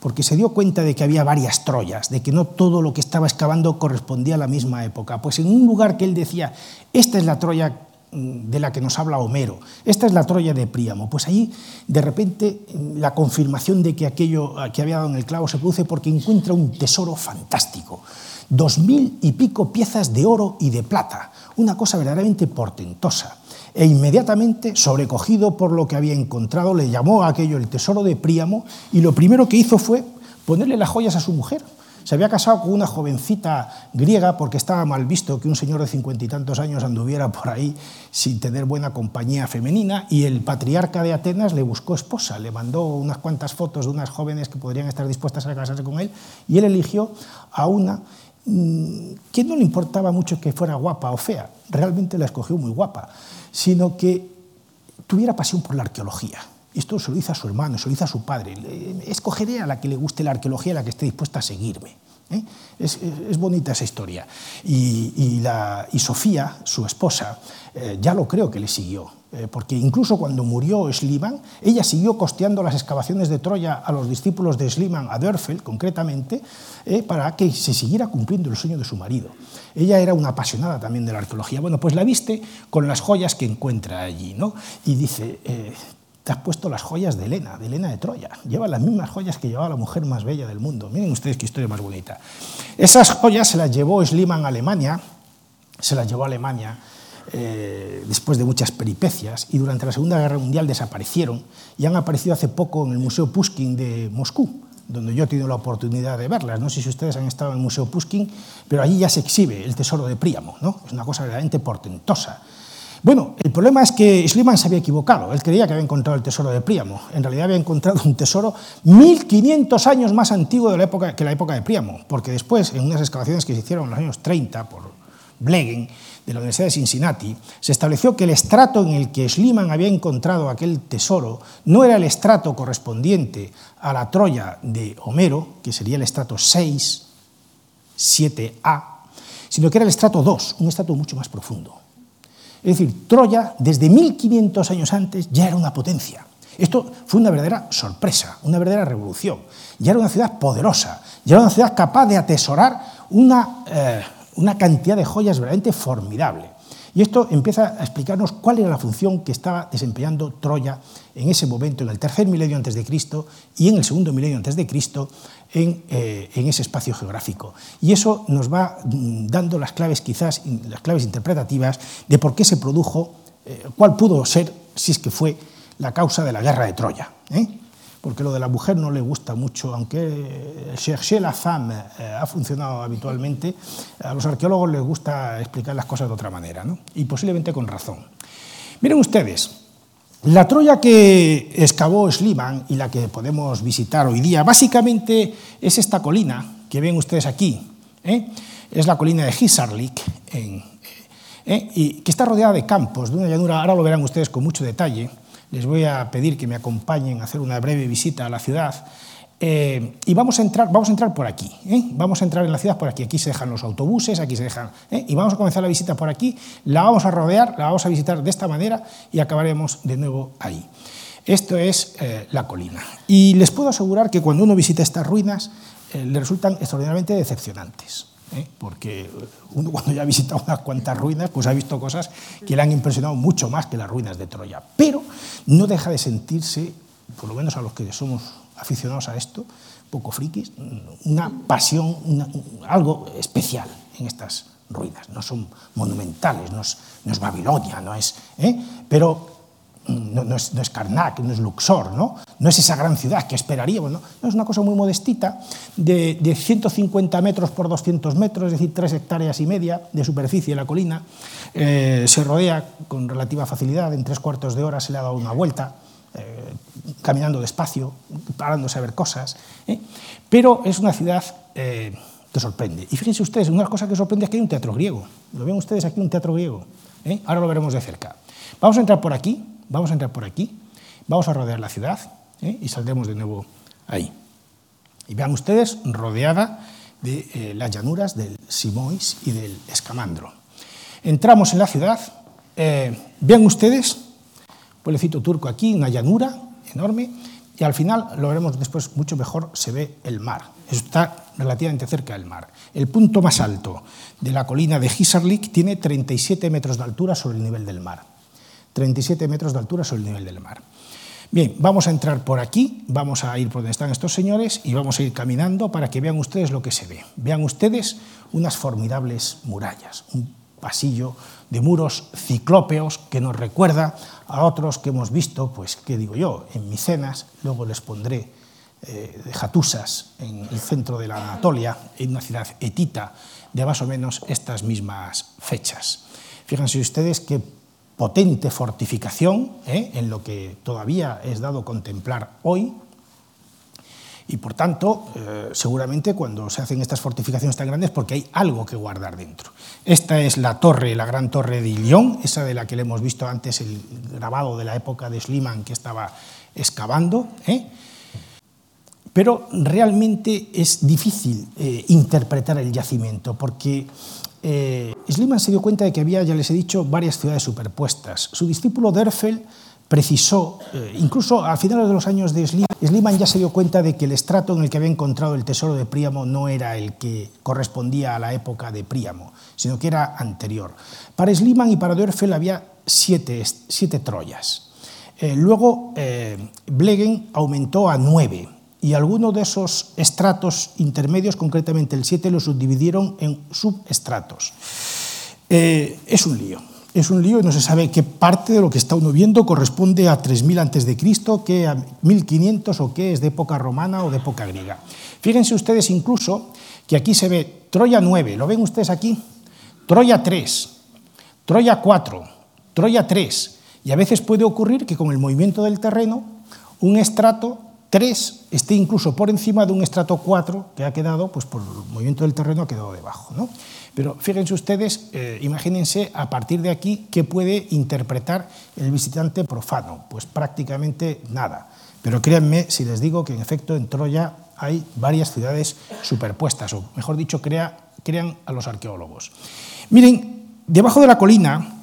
porque se dio cuenta de que había varias Troyas, de que no todo lo que estaba excavando correspondía a la misma época. Pues en un lugar que él decía, esta es la Troya mm, de la que nos habla Homero, esta es la Troya de Príamo, pues ahí de repente mm, la confirmación de que aquello que había dado en el clavo se produce porque encuentra un tesoro fantástico, dos mil y pico piezas de oro y de plata, una cosa verdaderamente portentosa e inmediatamente, sobrecogido por lo que había encontrado, le llamó a aquello el tesoro de Príamo y lo primero que hizo fue ponerle las joyas a su mujer. Se había casado con una jovencita griega porque estaba mal visto que un señor de cincuenta y tantos años anduviera por ahí sin tener buena compañía femenina y el patriarca de Atenas le buscó esposa, le mandó unas cuantas fotos de unas jóvenes que podrían estar dispuestas a casarse con él y él eligió a una mm, que no le importaba mucho que fuera guapa o fea, realmente la escogió muy guapa sino que tuviera pasión por la arqueología. Esto se lo dice a su hermano, se lo dice a su padre. Escogeré a la que le guste la arqueología, a la que esté dispuesta a seguirme. ¿eh? Es, bonita esa historia. Y, Sofía, su esposa, eh, ya lo creo que le siguió. Eh, porque incluso cuando murió Schliemann, ella siguió costeando las excavaciones de Troya a los discípulos de Schliemann, a Dörfel concretamente, eh, para que se siguiera cumpliendo el sueño de su marido. Ella era una apasionada también de la arqueología. Bueno, pues la viste con las joyas que encuentra allí, ¿no? Y dice, te has puesto las joyas de Helena, de Helena de Troya. Lleva las mismas joyas que llevaba la mujer más bella del mundo. Miren ustedes qué historia más bonita. Esas joyas se las llevó Schliemann a Alemania, se las llevó a Alemania eh, después de muchas peripecias y durante la Segunda Guerra Mundial desaparecieron y han aparecido hace poco en el Museo Pushkin de Moscú, donde yo he tenido la oportunidad de verlas. No sé si ustedes han estado en el Museo Pushkin, pero allí ya se exhibe el tesoro de Príamo. ¿no? Es una cosa verdaderamente portentosa. Bueno, el problema es que Schliemann se había equivocado. Él creía que había encontrado el tesoro de Príamo. En realidad había encontrado un tesoro 1500 años más antiguo de la época, que la época de Príamo, porque después, en unas excavaciones que se hicieron en los años 30 por Blegen, de la Universidad de Cincinnati, se estableció que el estrato en el que Schliemann había encontrado aquel tesoro no era el estrato correspondiente a la Troya de Homero, que sería el estrato 6, 7A, sino que era el estrato 2, un estrato mucho más profundo. Es decir, Troya, desde 1500 años antes, ya era una potencia. Esto fue una verdadera sorpresa, una verdadera revolución. Ya era una ciudad poderosa, ya era una ciudad capaz de atesorar una, eh, una cantidad de joyas verdaderamente formidable. Y esto empieza a explicarnos cuál era la función que estaba desempeñando Troya en ese momento, en el tercer milenio antes de Cristo y en el segundo milenio antes de Cristo, en, eh, ese espacio geográfico. Y eso nos va mm, dando las claves, quizás, las claves interpretativas de por qué se produjo, eh, cuál pudo ser, si es que fue, la causa de la guerra de Troya. ¿eh? Porque lo de la mujer no le gusta mucho, aunque chercher la femme ha funcionado habitualmente, a los arqueólogos les gusta explicar las cosas de otra manera, ¿no? y posiblemente con razón. Miren ustedes, la Troya que excavó Schliemann y la que podemos visitar hoy día, básicamente es esta colina que ven ustedes aquí. ¿eh? Es la colina de Hisarlik, ¿eh? y que está rodeada de campos, de una llanura. Ahora lo verán ustedes con mucho detalle. Les voy a pedir que me acompañen a hacer una breve visita a la ciudad. Eh, y vamos a, entrar, vamos a entrar por aquí, ¿eh? vamos a entrar en la ciudad por aquí. Aquí se dejan los autobuses, aquí se dejan. ¿eh? Y vamos a comenzar la visita por aquí, la vamos a rodear, la vamos a visitar de esta manera y acabaremos de nuevo ahí. Esto es la colina. Y les puedo asegurar que cuando uno visita estas ruinas, le resultan extraordinariamente decepcionantes. ¿eh? porque uno cuando ya ha visitado unas cuantas ruinas, pues ha visto cosas que le han impresionado mucho más que las ruinas de Troya. Pero no deja de sentirse, por lo menos a los que somos aficionados a esto, poco frikis, una pasión, una, algo especial en estas ruinas. No son monumentales, no es, no es Babilonia, no es, ¿eh? pero no, es, no, Karnak, no es Luxor, ¿no? no es esa gran ciudad que esperaríamos, ¿no? es una cosa muy modestita, de, 150 metros por 200 metros, es decir, 3 hectáreas y media de superficie la colina, eh, se rodea con relativa facilidad, en tres cuartos de hora se le ha dado una vuelta, eh, caminando despacio, parándose a ver cosas, ¿eh? pero es una ciudad que sorprende. Y fíjense ustedes, una cosa que sorprende es que hay un teatro griego. ¿Lo ven ustedes aquí, un teatro griego? Ahora lo veremos de cerca. Vamos a entrar por aquí, vamos a entrar por aquí, vamos a rodear la ciudad y saldremos de nuevo ahí. Y vean ustedes, rodeada de las llanuras del Simois y del Escamandro. Entramos en la ciudad, vean ustedes pueblecito turco aquí, una llanura enorme, y al final, lo veremos después mucho mejor, se ve el mar. está relativamente cerca del mar. El punto más alto de la colina de Hisarlik tiene 37 metros de altura sobre el nivel del mar. 37 metros de altura sobre el nivel del mar. Bien, vamos a entrar por aquí, vamos a ir por donde están estos señores y vamos a ir caminando para que vean ustedes lo que se ve. Vean ustedes unas formidables murallas, un pasillo de muros ciclópeos que nos recuerda a otros que hemos visto, pues, ¿qué digo yo?, en Micenas, luego les pondré eh, de Jatusas, en el centro de la Anatolia, en una ciudad etita, de más o menos estas mismas fechas. Fíjense ustedes qué potente fortificación ¿eh? en lo que todavía es dado contemplar hoy, y por tanto, eh, seguramente cuando se hacen estas fortificaciones tan grandes, porque hay algo que guardar dentro. Esta es la torre, la gran torre de Ilión, esa de la que le hemos visto antes el grabado de la época de Schliemann que estaba excavando. ¿eh? Pero realmente es difícil interpretar el yacimiento, porque eh, se dio cuenta de que había, ya les he dicho, varias ciudades superpuestas. Su discípulo Dörfel precisó, eh, incluso a finales de los años de Schliemann ya se dio cuenta de que el estrato en el que había encontrado el tesoro de Príamo no era el que correspondía a la época de Príamo, sino que era anterior. Para Schliemann y para Dörfel había siete, siete Troyas. Eh, luego, eh, Blegen aumentó a 9 y algunos de esos estratos intermedios, concretamente el 7, los subdividieron en subestratos. Eh, es un lío. Es un lío y no se sabe qué parte de lo que está uno viendo corresponde a 3000 antes de Cristo, qué a 1500 o qué es de época romana o de época griega. Fíjense ustedes incluso que aquí se ve Troya 9, ¿lo ven ustedes aquí? Troya 3, Troya 4, Troya 3. Y a veces puede ocurrir que con el movimiento del terreno un estrato 3 esté incluso por encima de un estrato 4 que ha quedado, pues por el movimiento del terreno ha quedado debajo. ¿no? Pero fíjense ustedes, eh, imagínense a partir de aquí qué puede interpretar el visitante profano. Pues prácticamente nada. Pero créanme si les digo que en efecto en Troya hay varias ciudades superpuestas, o mejor dicho, crean a los arqueólogos. Miren, debajo de la colina,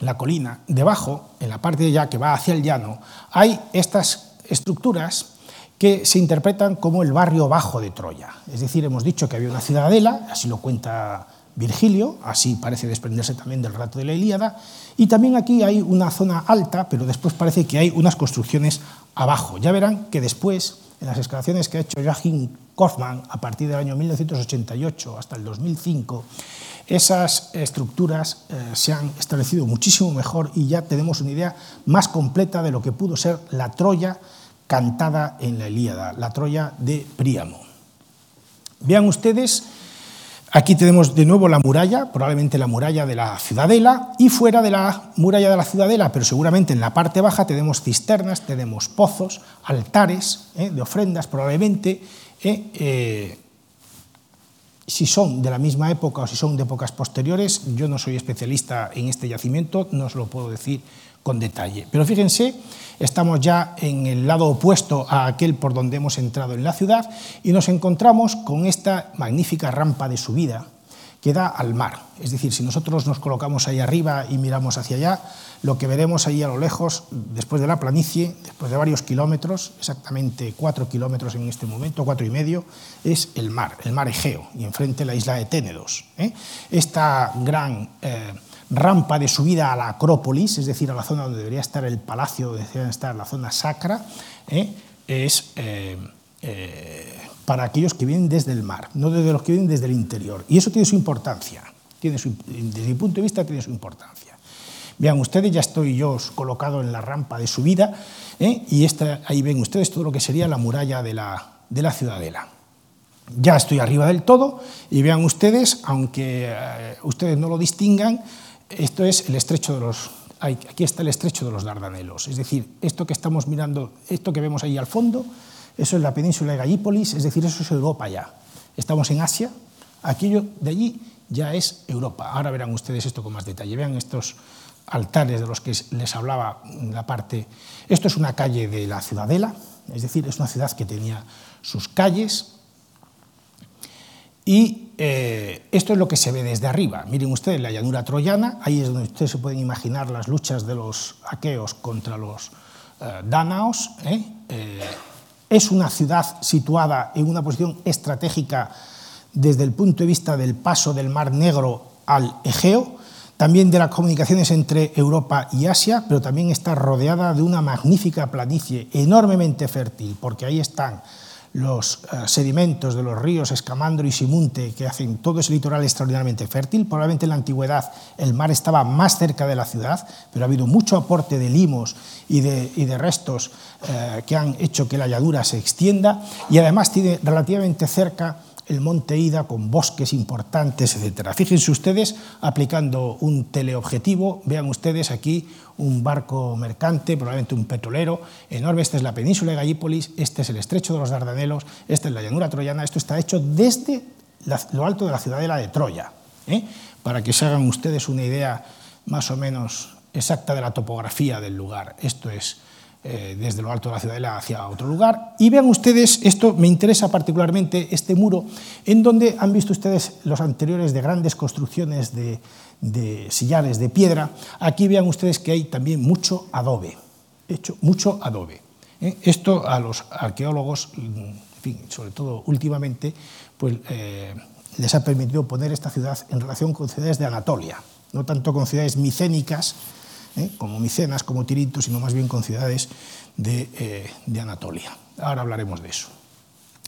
la colina, debajo, en la parte de allá que va hacia el llano, hay estas estructuras que se interpretan como el barrio bajo de Troya. Es decir, hemos dicho que había una ciudadela, así lo cuenta Virgilio, así parece desprenderse también del rato de la Ilíada, y también aquí hay una zona alta, pero después parece que hay unas construcciones abajo. Ya verán que después en las excavaciones que ha hecho Joachim Kaufmann a partir del año 1988 hasta el 2005, esas estructuras eh, se han establecido muchísimo mejor y ya tenemos una idea más completa de lo que pudo ser la Troya cantada en la Ilíada, la Troya de Príamo. Vean ustedes Aquí tenemos de nuevo la muralla, probablemente la muralla de la ciudadela, y fuera de la muralla de la ciudadela, pero seguramente en la parte baja tenemos cisternas, tenemos pozos, altares ¿eh? de ofrendas, probablemente, ¿eh? Eh, si son de la misma época o si son de épocas posteriores, yo no soy especialista en este yacimiento, no os lo puedo decir con detalle. Pero fíjense, estamos ya en el lado opuesto a aquel por donde hemos entrado en la ciudad y nos encontramos con esta magnífica rampa de subida que da al mar. Es decir, si nosotros nos colocamos ahí arriba y miramos hacia allá, lo que veremos ahí a lo lejos, después de la planicie, después de varios kilómetros, exactamente cuatro kilómetros en este momento, cuatro y medio, es el mar, el mar Egeo, y enfrente la isla de Ténedos. ¿eh? Esta gran eh, rampa de subida a la Acrópolis, es decir, a la zona donde debería estar el palacio, donde debería estar la zona sacra, ¿eh? es eh, eh, para aquellos que vienen desde el mar, no desde los que vienen desde el interior. Y eso tiene su importancia, tiene desde mi punto de vista tiene su importancia. Vean ustedes, ya estoy yo colocado en la rampa de subida y esta, ahí ven ustedes todo lo que sería la muralla de la, de la ciudadela. Ya estoy arriba del todo y vean ustedes, aunque ustedes no lo distingan, esto es el estrecho de los... Aquí está el estrecho de los Dardanelos, es decir, esto que estamos mirando, esto que vemos ahí al fondo, eso es la península de Gallípolis, es decir, eso es Europa ya. Estamos en Asia, aquello de allí ya es Europa. Ahora verán ustedes esto con más detalle. Vean estos altares de los que les hablaba la parte. Esto es una calle de la Ciudadela, es decir, es una ciudad que tenía sus calles, y eh, esto es lo que se ve desde arriba. Miren ustedes la llanura troyana, ahí es donde ustedes se pueden imaginar las luchas de los aqueos contra los eh, dánaos. ¿eh? es una ciudad situada en una posición estratégica desde el punto de vista del paso del Mar Negro al Egeo, también de las comunicaciones entre Europa y Asia, pero también está rodeada de una magnífica planicie enormemente fértil, porque ahí están los eh, sedimentos de los ríos Escamandro y Simunte, que hacen todo ese litoral extraordinariamente fértil. Probablemente en la antigüedad el mar estaba más cerca de la ciudad, pero ha habido mucho aporte de limos y de, restos eh, que han hecho que la llanura se extienda y además tiene relativamente cerca el monte Ida con bosques importantes, etc. Fíjense ustedes, aplicando un teleobjetivo, vean ustedes aquí un barco mercante, probablemente un petrolero enorme, esta es la península de Gallípolis, este es el estrecho de los Dardanelos, esta es la llanura troyana, esto está hecho desde lo alto de la ciudadela de Troya, ¿eh? para que se hagan ustedes una idea más o menos exacta de la topografía del lugar. Esto es eh, desde lo alto de la ciudadela hacia otro lugar. Y vean ustedes, esto me interesa particularmente, este muro, en donde han visto ustedes los anteriores de grandes construcciones de, sillares de piedra. Aquí vean ustedes que hay también mucho adobe, hecho mucho adobe. ¿eh? Esto a los arqueólogos, sobre todo últimamente, pues, eh, les ha permitido poner esta ciudad en relación con ciudades de Anatolia, no tanto con ciudades micénicas, eh, como Micenas, como Tirinto, sino más bien con ciudades de, eh, de Anatolia. Ahora hablaremos de eso.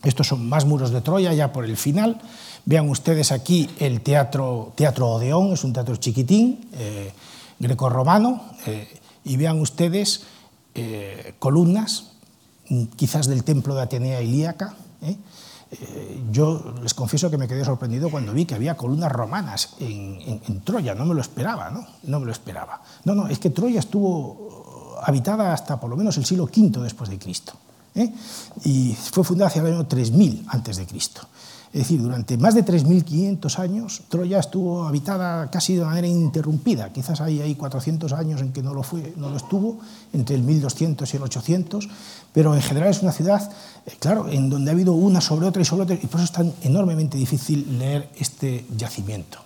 Estos son más muros de Troya, ya por el final. Vean ustedes aquí el teatro, teatro Odeón, es un teatro chiquitín, eh, greco-romano, eh, y vean ustedes eh, columnas, mm, quizás del templo de Atenea Ilíaca, eh, Eh, yo les confieso que me quedé sorprendido cuando vi que había columnas romanas en, en, en, Troya, no me lo esperaba, ¿no? No me lo esperaba. No, no, es que Troya estuvo eh, habitada hasta por lo menos el siglo V después de Cristo. ¿eh? Y fue fundada hacia el año 3000 antes de Cristo. Es decir, durante más de 3.500 años Troya estuvo habitada casi de manera interrumpida. Quizás hay, hay 400 años en que no lo, fue, no lo estuvo, entre el 1200 y el 800, pero en general es una ciudad, eh, claro, en donde ha habido una sobre otra y sobre otra, y por eso es tan enormemente difícil leer este yacimiento.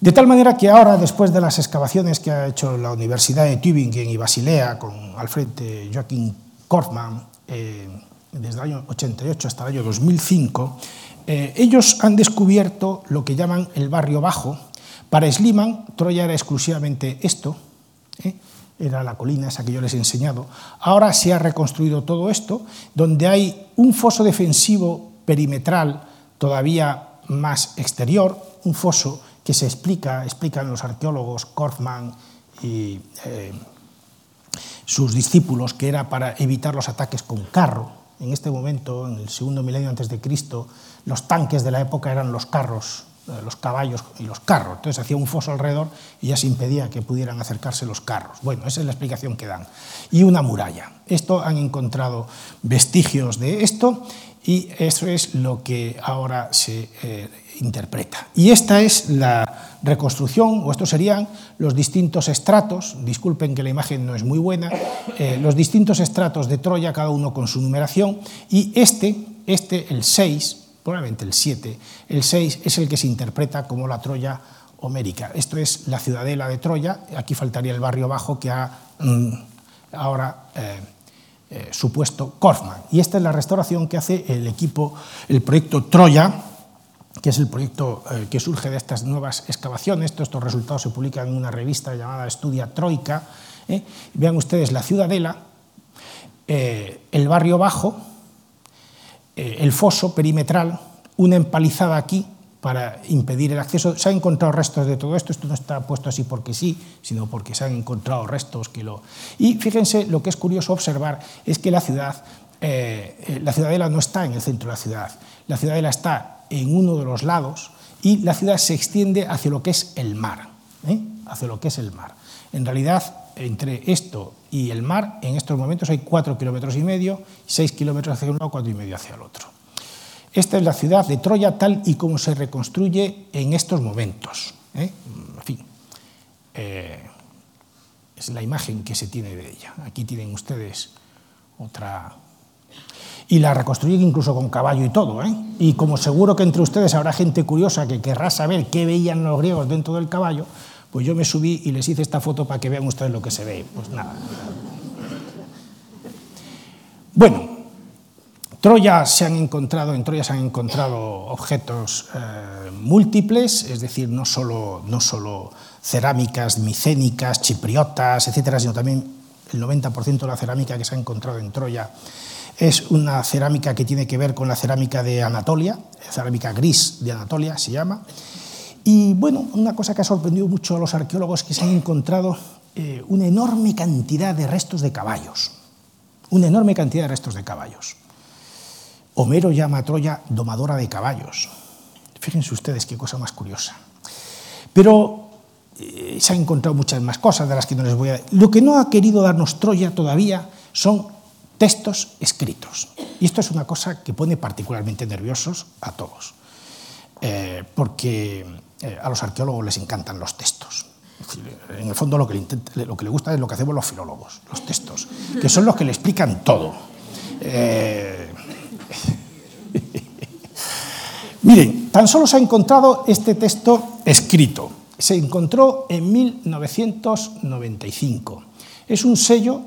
De tal manera que ahora, después de las excavaciones que ha hecho la Universidad de Tübingen y Basilea, con al frente eh, Joaquín Korfman, eh, desde el año 88 hasta el año 2005, eh, ellos han descubierto lo que llaman el barrio bajo. Para Sliman, Troya era exclusivamente esto, ¿eh? era la colina esa que yo les he enseñado. Ahora se ha reconstruido todo esto, donde hay un foso defensivo perimetral todavía más exterior, un foso que se explica, explican los arqueólogos Korfman y sus discípulos, que era para evitar los ataques con carro. En este momento, en el segundo milenio antes de Cristo, los tanques de la época eran los carros, eh, los caballos y los carros. Entonces hacía un foso alrededor y ya se impedía que pudieran acercarse los carros. Bueno, esa es la explicación que dan. Y una muralla. Esto han encontrado vestigios de esto y eso es lo que ahora se eh, interpreta. Y esta es la reconstrucción, o estos serían los distintos estratos, disculpen que la imagen no es muy buena, eh, los distintos estratos de Troya, cada uno con su numeración, y este, este, el 6, el 7, el 6 es el que se interpreta como la Troya homérica. Esto es la ciudadela de Troya, aquí faltaría el barrio bajo que ha mm, ahora... Eh, eh, supuesto Kaufman. Y esta es la restauración que hace el equipo, el proyecto Troya, que es el proyecto eh, que surge de estas nuevas excavaciones. Todos estos resultados se publican en una revista llamada Estudia Troika. ¿eh? Vean ustedes la ciudadela, el barrio bajo, el foso perimetral, una empalizada aquí para impedir el acceso. Se han encontrado restos de todo esto, esto no está puesto así porque sí, sino porque se han encontrado restos que lo... Y fíjense, lo que es curioso observar es que la ciudad, la ciudadela no está en el centro de la ciudad, la ciudadela está en uno de los lados y la ciudad se extiende hacia lo que es el mar, ¿eh? Hacia lo que es el mar. En realidad, entre esto y el mar, en estos momentos hay cuatro kilómetros y medio, seis kilómetros hacia un lado, cuatro y medio hacia el otro. Esta es la ciudad de Troya tal y como se reconstruye en estos momentos. ¿eh? En fin, eh, es la imagen que se tiene de ella. Aquí tienen ustedes otra y la reconstruyen incluso con caballo y todo. ¿eh? Y como seguro que entre ustedes habrá gente curiosa que querrá saber qué veían los griegos dentro del caballo, pues yo me subí y les hice esta foto para que vean ustedes lo que se ve. Pues nada. Bueno, Troya se han encontrado, en Troya se han encontrado objetos eh, múltiples, es decir, no solo, no solo cerámicas micénicas, chipriotas, etcétera, sino también el 90% de la cerámica que se ha encontrado en Troya es una cerámica que tiene que ver con la cerámica de Anatolia, cerámica gris de Anatolia se llama. Y bueno, una cosa que ha sorprendido mucho a los arqueólogos es que se han encontrado eh, una enorme cantidad de restos de caballos. Una enorme cantidad de restos de caballos. Homero llama a Troya domadora de caballos. Fíjense ustedes qué cosa más curiosa. Pero eh, se han encontrado muchas más cosas de las que no les voy a... Lo que no ha querido darnos Troya todavía son textos escritos. Y esto es una cosa que pone particularmente nerviosos a todos. Eh, porque eh, a los arqueólogos les encantan los textos. En el fondo lo que, le gusta es lo que hacemos los filólogos, los textos, que son los que le explican todo. Eh, miren, tan solo se ha encontrado este texto escrito. Se encontró en 1995. Es un sello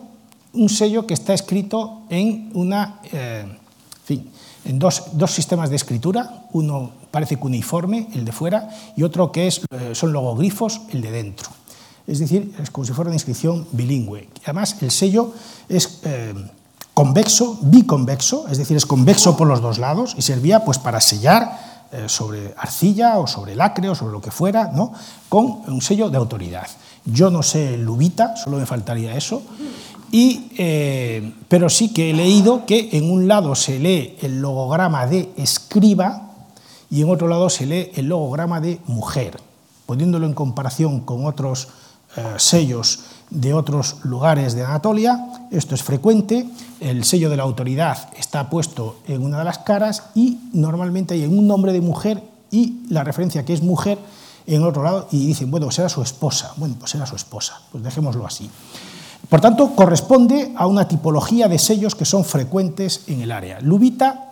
un sello que está escrito en, una, eh, en, dos, dos, sistemas de escritura, uno parece cuneiforme, el de fuera, y otro que es, eh, son logogrifos, el de dentro. es decir, es como si fuera una inscripción bilingüe. Además, el sello es eh, convexo, biconvexo, es decir, es convexo por los dos lados y servía pues, para sellar eh, sobre arcilla o sobre lacre o sobre lo que fuera, ¿no? con un sello de autoridad. Yo no sé lubita, solo me faltaría eso, y, pero sí que he leído que en un lado se lee el logograma de escriba y en otro lado se lee el logograma de mujer, poniéndolo en comparación con otros eh, sellos de otros lugares de Anatolia. Esto es frecuente. El sello de la autoridad está puesto en una de las caras y normalmente hay un nombre de mujer y la referencia que es mujer en otro lado y dicen, bueno, será su esposa. Bueno, pues era su esposa. Pues dejémoslo así. Por tanto, corresponde a una tipología de sellos que son frecuentes en el área. Lubita,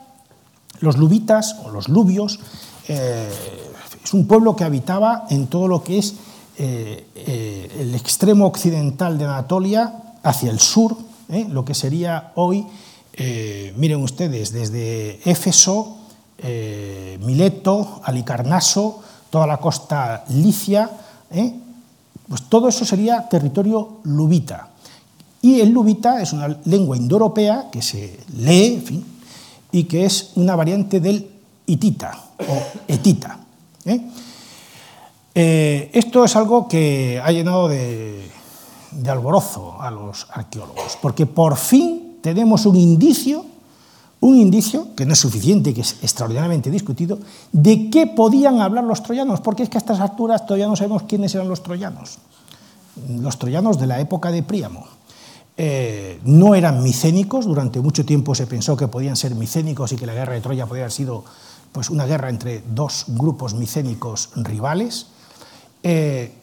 los lubitas o los lubios, eh, es un pueblo que habitaba en todo lo que es eh, eh, el extremo occidental de Anatolia hacia el sur, lo que sería hoy, miren ustedes, desde Éfeso, Mileto, Alicarnaso, toda la costa licia, pues todo eso sería territorio lubita. Y el lubita es una lengua indoeuropea que se lee y que es una variante del hitita o etita. Eh, esto es algo que ha llenado de, alborozo a los arqueólogos, porque por fin tenemos un indicio, un indicio que no es suficiente, que es extraordinariamente discutido, de qué podían hablar los troyanos, porque es que a estas alturas todavía no sabemos quiénes eran los troyanos. Los troyanos de la época de Príamo. Eh, no eran micénicos, durante mucho tiempo se pensó que podían ser micénicos y que la guerra de Troya podía haber sido pues, una guerra entre dos grupos micénicos rivales. Eh,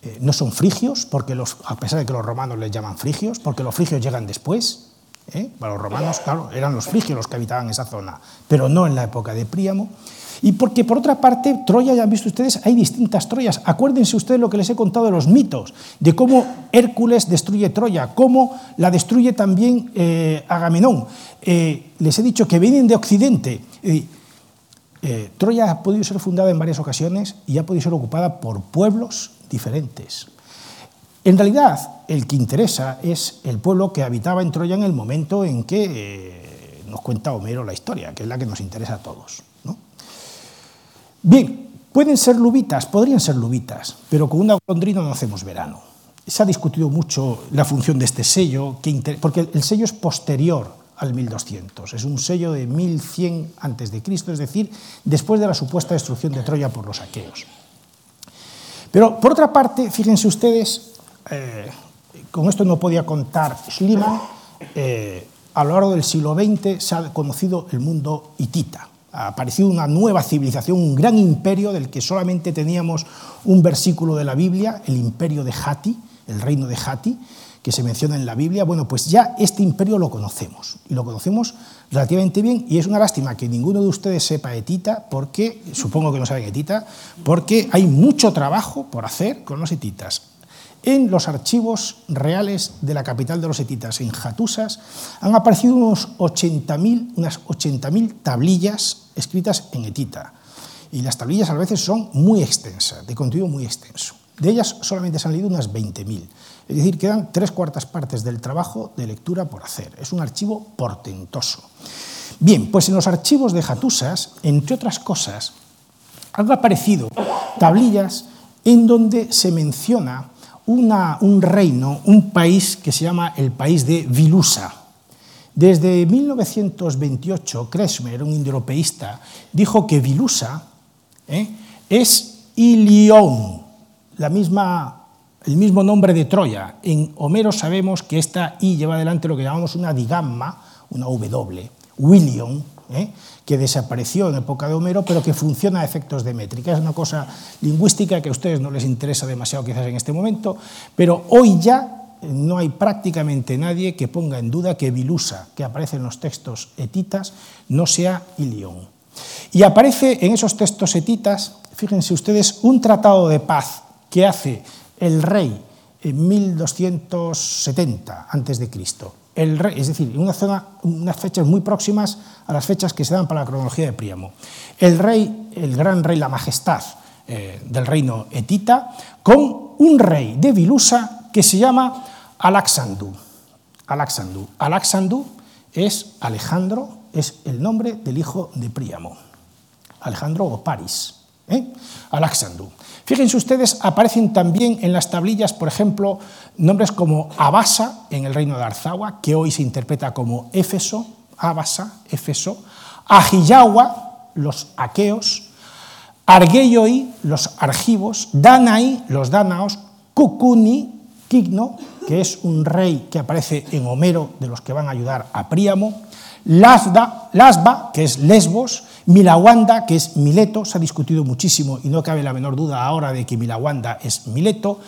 eh, no son frigios, porque los, a pesar de que los romanos les llaman frigios, porque los frigios llegan después. Para los romanos, claro, eran los frigios los que habitaban esa zona, pero no en la época de Príamo. Y porque, por otra parte, Troya, ya han visto ustedes, hay distintas Troyas. Acuérdense ustedes lo que les he contado de los mitos, de cómo Hércules destruye Troya, cómo la destruye también Agamenón. les he dicho que vienen de Occidente. Eh, Troya ha podido ser fundada en varias ocasiones y ha podido ser ocupada por pueblos diferentes. En realidad, el que interesa es el pueblo que habitaba en Troya en el momento en que eh, nos cuenta Homero la historia, que es la que nos interesa a todos. Bien, pueden ser lubitas, podrían ser lubitas, pero con una golondrina no hacemos verano. Se ha discutido mucho la función de este sello, porque el sello es posterior al 1200. Es un sello de 1100 a.C., es decir, después de la supuesta destrucción de Troya por los aqueos. Pero, por otra parte, fíjense ustedes, eh, con esto no podía contar Schliemann, eh, a lo largo del siglo XX se ha conocido el mundo hitita. Ha aparecido una nueva civilización, un gran imperio del que solamente teníamos un versículo de la Biblia, el imperio de Hati, el reino de Hati, que se menciona en la Biblia, bueno, pues ya este imperio lo conocemos, y lo conocemos relativamente bien, y es una lástima que ninguno de ustedes sepa etita, porque, supongo que no saben etita, porque hay mucho trabajo por hacer con los etitas. En los archivos reales de la capital de los etitas, en Jatusas, han aparecido unos 80.000, unas 80.000 tablillas escritas en etita. Y las tablillas a veces son muy extensas, de contenido muy extenso. De ellas solamente se han leído unas 20.000. Es decir, quedan tres cuartas partes del trabajo de lectura por hacer. Es un archivo portentoso. Bien, pues en los archivos de Jatusas, entre otras cosas, han aparecido tablillas en donde se menciona un reino, un país que se llama el país de Vilusa. Desde 1928, Kresmer, un indoeuropeísta, dijo que Vilusa ¿eh? es Ilión, la misma el mismo nombre de Troya. En Homero sabemos que esta I lleva adelante lo que llamamos una digamma, una W, William, ¿eh? que desapareció en época de Homero, pero que funciona a efectos de métrica. Es una cosa lingüística que a ustedes no les interesa demasiado quizás en este momento, pero hoy ya no hay prácticamente nadie que ponga en duda que Vilusa, que aparece en los textos etitas, no sea Ilión. Y aparece en esos textos etitas, fíjense ustedes, un tratado de paz que hace el rey en 1270 a.C. El rey, es decir, en una zona, unas fechas muy próximas a las fechas que se dan para la cronología de Príamo. El rey, el gran rey, la majestad eh, del reino etita, con un rey de Vilusa que se llama Alaxandú. Alaxandú. Alaxandú es Alejandro, es el nombre del hijo de Príamo. Alejandro o Paris. ¿eh? Fíjense ustedes, aparecen también en las tablillas, por ejemplo, nombres como Abasa en el reino de Arzawa, que hoy se interpreta como Éfeso, Abasa, Éfeso, Ajiyawa, los aqueos, Argeioi, los argivos, Danai, los danaos, Kukuni, Kigno, que es un rey que aparece en Homero de los que van a ayudar a Príamo, Lasda, Lasba, que es Lesbos, Milawanda, que es Mileto, se ha discutido muchísimo y no cabe la menor duda ahora de que Milawanda es Mileto,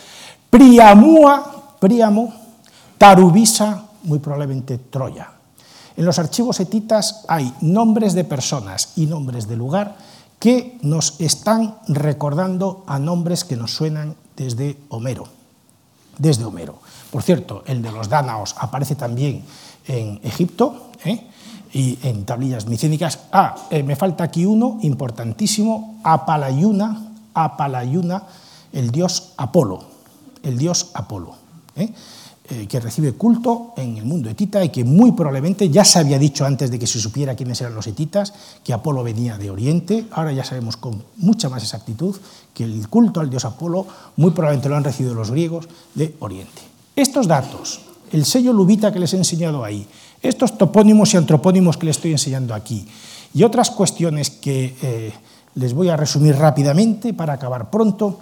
Priamua, Príamo, Tarubisa, muy probablemente Troya. En los archivos etitas hay nombres de personas y nombres de lugar que nos están recordando a nombres que nos suenan desde Homero. Desde Homero. Por cierto, el de los dánaos aparece también en Egipto ¿eh? y en tablillas micénicas. Ah, eh, me falta aquí uno importantísimo, Apalayuna, Apalayuna, el dios Apolo, el dios Apolo. ¿eh? Que recibe culto en el mundo etita y que muy probablemente ya se había dicho antes de que se supiera quiénes eran los etitas, que Apolo venía de Oriente, ahora ya sabemos con mucha más exactitud que el culto al dios Apolo muy probablemente lo han recibido los griegos de Oriente. Estos datos, el sello lubita que les he enseñado ahí, estos topónimos y antropónimos que les estoy enseñando aquí y otras cuestiones que eh, les voy a resumir rápidamente para acabar pronto,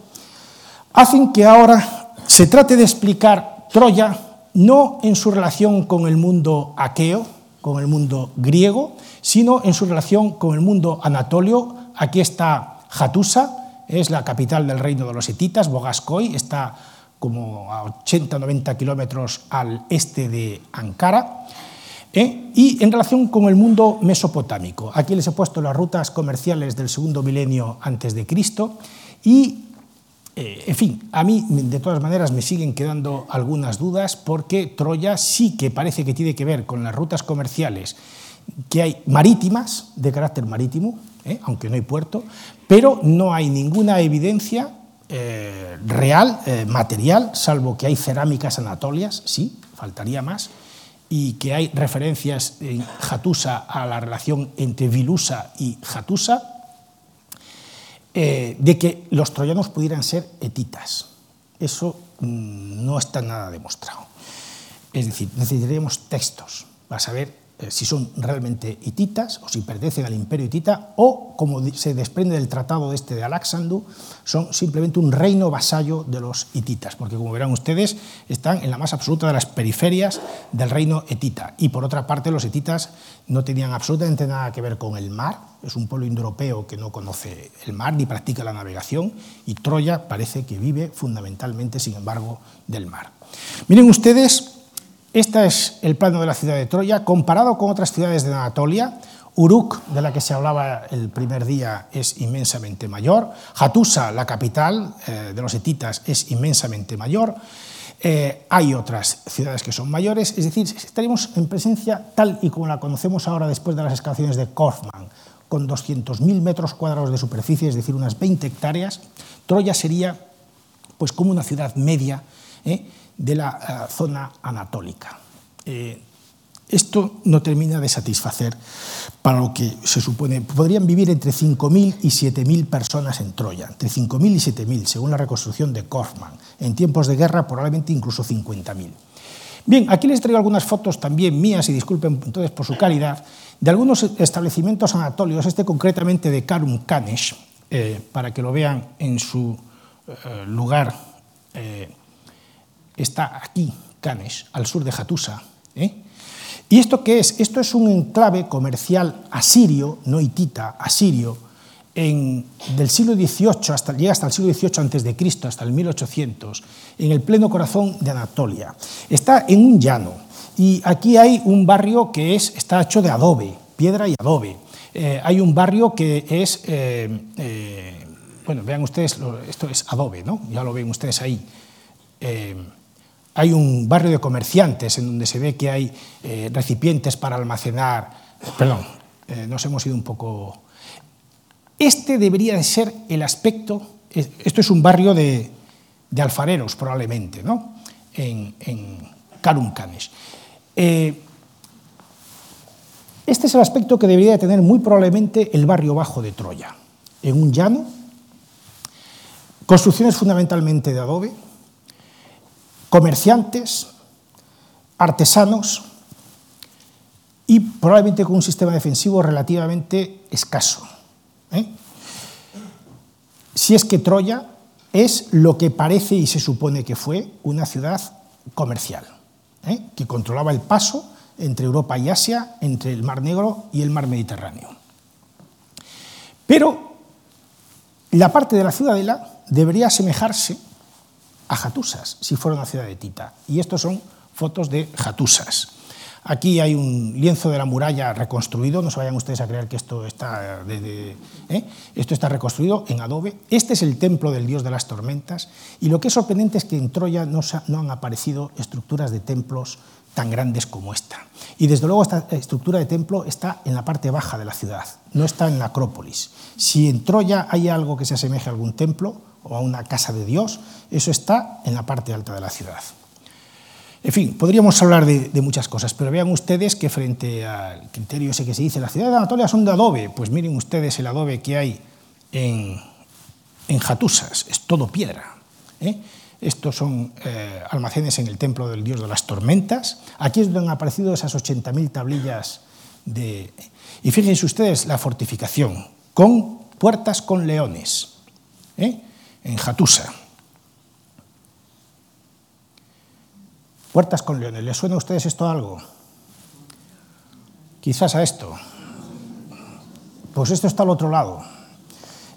hacen que ahora se trate de explicar Troya no en su relación con el mundo aqueo, con el mundo griego, sino en su relación con el mundo anatolio. Aquí está Hatusa, es la capital del reino de los hetitas, Bogascoy, está como a 80-90 kilómetros al este de Ankara. ¿eh? Y en relación con el mundo mesopotámico, aquí les he puesto las rutas comerciales del segundo milenio antes de Cristo y eh, en fin, a mí de todas maneras me siguen quedando algunas dudas porque Troya sí que parece que tiene que ver con las rutas comerciales que hay marítimas, de carácter marítimo, eh, aunque no hay puerto, pero no hay ninguna evidencia eh, real, material, salvo que hay cerámicas anatolias, sí, faltaría más, y que hay referencias en Jatusa a la relación entre Vilusa y Jatusa, eh, de que los troyanos pudieran ser etitas. Eso mm, no está nada demostrado. Es decir, necesitaríamos textos para saber eh, si son realmente hititas o si pertenecen al imperio hitita o, como se desprende del tratado este de Alaxandú, son simplemente un reino vasallo de los hititas, porque como verán ustedes, están en la más absoluta de las periferias del reino hitita. Y por otra parte, los hititas no tenían absolutamente nada que ver con el mar, es un pueblo indoeuropeo que no conoce el mar ni practica la navegación, y Troya parece que vive fundamentalmente, sin embargo, del mar. Miren ustedes este es el plano de la ciudad de Troya. Comparado con otras ciudades de Anatolia, Uruk, de la que se hablaba el primer día, es inmensamente mayor. Hatusa, la capital eh, de los hetitas, es inmensamente mayor. Eh, hay otras ciudades que son mayores, es decir, estaríamos en presencia tal y como la conocemos ahora después de las excavaciones de Korfman, con 200.000 metros cuadrados de superficie, es decir, unas 20 hectáreas. Troya sería pues como una ciudad media. ¿eh? de la eh, zona anatólica. Eh, esto no termina de satisfacer para lo que se supone. Podrían vivir entre 5.000 y 7.000 personas en Troya, entre 5.000 y 7.000, según la reconstrucción de Kaufman. En tiempos de guerra, probablemente incluso 50.000. Bien, aquí les traigo algunas fotos también mías, y disculpen entonces por su calidad, de algunos establecimientos anatólicos, este concretamente de Karum Kanesh, eh, para que lo vean en su eh, lugar. Eh, está aquí, Canes, al sur de Jatusa. ¿eh? ¿Y esto qué es? Esto es un enclave comercial asirio, no hitita, asirio, en, del siglo XVIII, hasta, llega hasta el siglo XVIII a.C., hasta el 1800, en el pleno corazón de Anatolia. Está en un llano y aquí hay un barrio que es, está hecho de adobe, piedra y adobe. Eh, hay un barrio que es, eh, bueno, vean ustedes, esto es adobe, ¿no? Ya lo ven ustedes ahí hay un barrio de comerciantes en donde se ve que hay eh, recipientes para almacenar. Perdón, eh, nos hemos ido un poco. Este debería de ser el aspecto. Esto es un barrio de, de alfareros probablemente, ¿no? en, en Karunkanes. Eh, este es el aspecto que debería tener muy probablemente el barrio bajo de Troya, en un llano, construcciones fundamentalmente de adobe, comerciantes, artesanos y probablemente con un sistema defensivo relativamente escaso. ¿eh? Si es que Troya es lo que parece y se supone que fue una ciudad comercial, ¿eh? que controlaba el paso entre Europa y Asia, entre el Mar Negro y el Mar Mediterráneo. Pero la parte de la ciudadela debería asemejarse a Jatusas, si fuera una ciudad de Tita. Y estos son fotos de Jatusas. Aquí hay un lienzo de la muralla reconstruido, no se vayan ustedes a creer que esto está, de, ¿eh? esto está reconstruido en adobe. Este es el templo del dios de las tormentas y lo que es sorprendente es que en Troya no, no han aparecido estructuras de templos tan grandes como esta. Y desde luego esta estructura de templo está en la parte baja de la ciudad, no está en la Acrópolis. Si en Troya hay algo que se asemeje a algún templo o a una casa de Dios, eso está en la parte alta de la ciudad. En fin, podríamos hablar de, muchas cosas, pero vean ustedes que frente al criterio ese que se dice, las ciudades de Anatolia son de adobe, pues miren ustedes el adobe que hay en, en Jatusas, es todo piedra. ¿eh? Estos son eh, almacenes en el templo del dios de las tormentas. Aquí es donde han aparecido esas 80.000 tablillas de... Y fíjense ustedes la fortificación, con puertas con leones, ¿eh? En Jatusa. Puertas con leones. ¿Les suena a ustedes esto algo? Quizás a esto. Pues esto está al otro lado.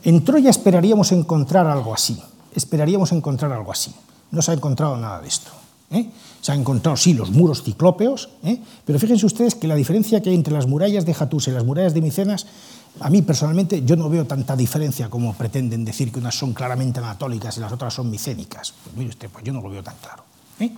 En Troya esperaríamos encontrar algo así. Esperaríamos encontrar algo así. No se ha encontrado nada de esto. ¿eh? Se han encontrado, sí, los muros ciclópeos, ¿eh? pero fíjense ustedes que la diferencia que hay entre las murallas de Jatusa y las murallas de Micenas, a mí personalmente yo no veo tanta diferencia como pretenden decir que unas son claramente anatólicas y las otras son micénicas. Pues mire usted, pues yo no lo veo tan claro. ¿eh?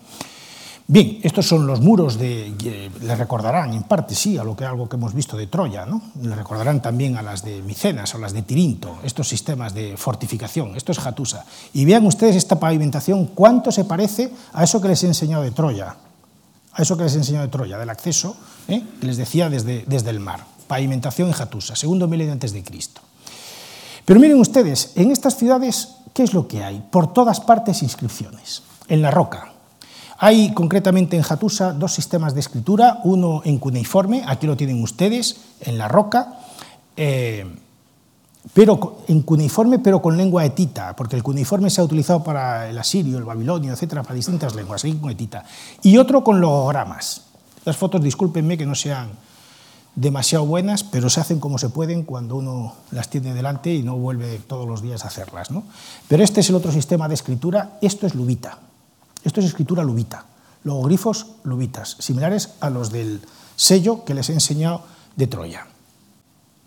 Bien, estos son los muros de. Le recordarán, en parte sí, a lo que algo que hemos visto de Troya, ¿no? Le recordarán también a las de Micenas o las de Tirinto, estos sistemas de fortificación. Esto es Jatusa. Y vean ustedes esta pavimentación, cuánto se parece a eso que les he enseñado de Troya, a eso que les he enseñado de Troya, del acceso, ¿eh? que les decía desde, desde el mar. Pavimentación en Jatusa, segundo milenio antes de Cristo. Pero miren ustedes, en estas ciudades, ¿qué es lo que hay? Por todas partes inscripciones. En la roca, hay concretamente en Jatusa dos sistemas de escritura, uno en cuneiforme, aquí lo tienen ustedes, en la roca, eh, pero en cuneiforme, pero con lengua etita, porque el cuneiforme se ha utilizado para el asirio, el babilonio, etcétera, para distintas lenguas, aquí con etita. Y otro con logogramas. Las fotos, discúlpenme que no sean demasiado buenas, pero se hacen como se pueden cuando uno las tiene delante y no vuelve todos los días a hacerlas. ¿no? Pero este es el otro sistema de escritura, esto es lubita. Esto es escritura lubita, logogrifos lubitas, similares a los del sello que les he enseñado de Troya.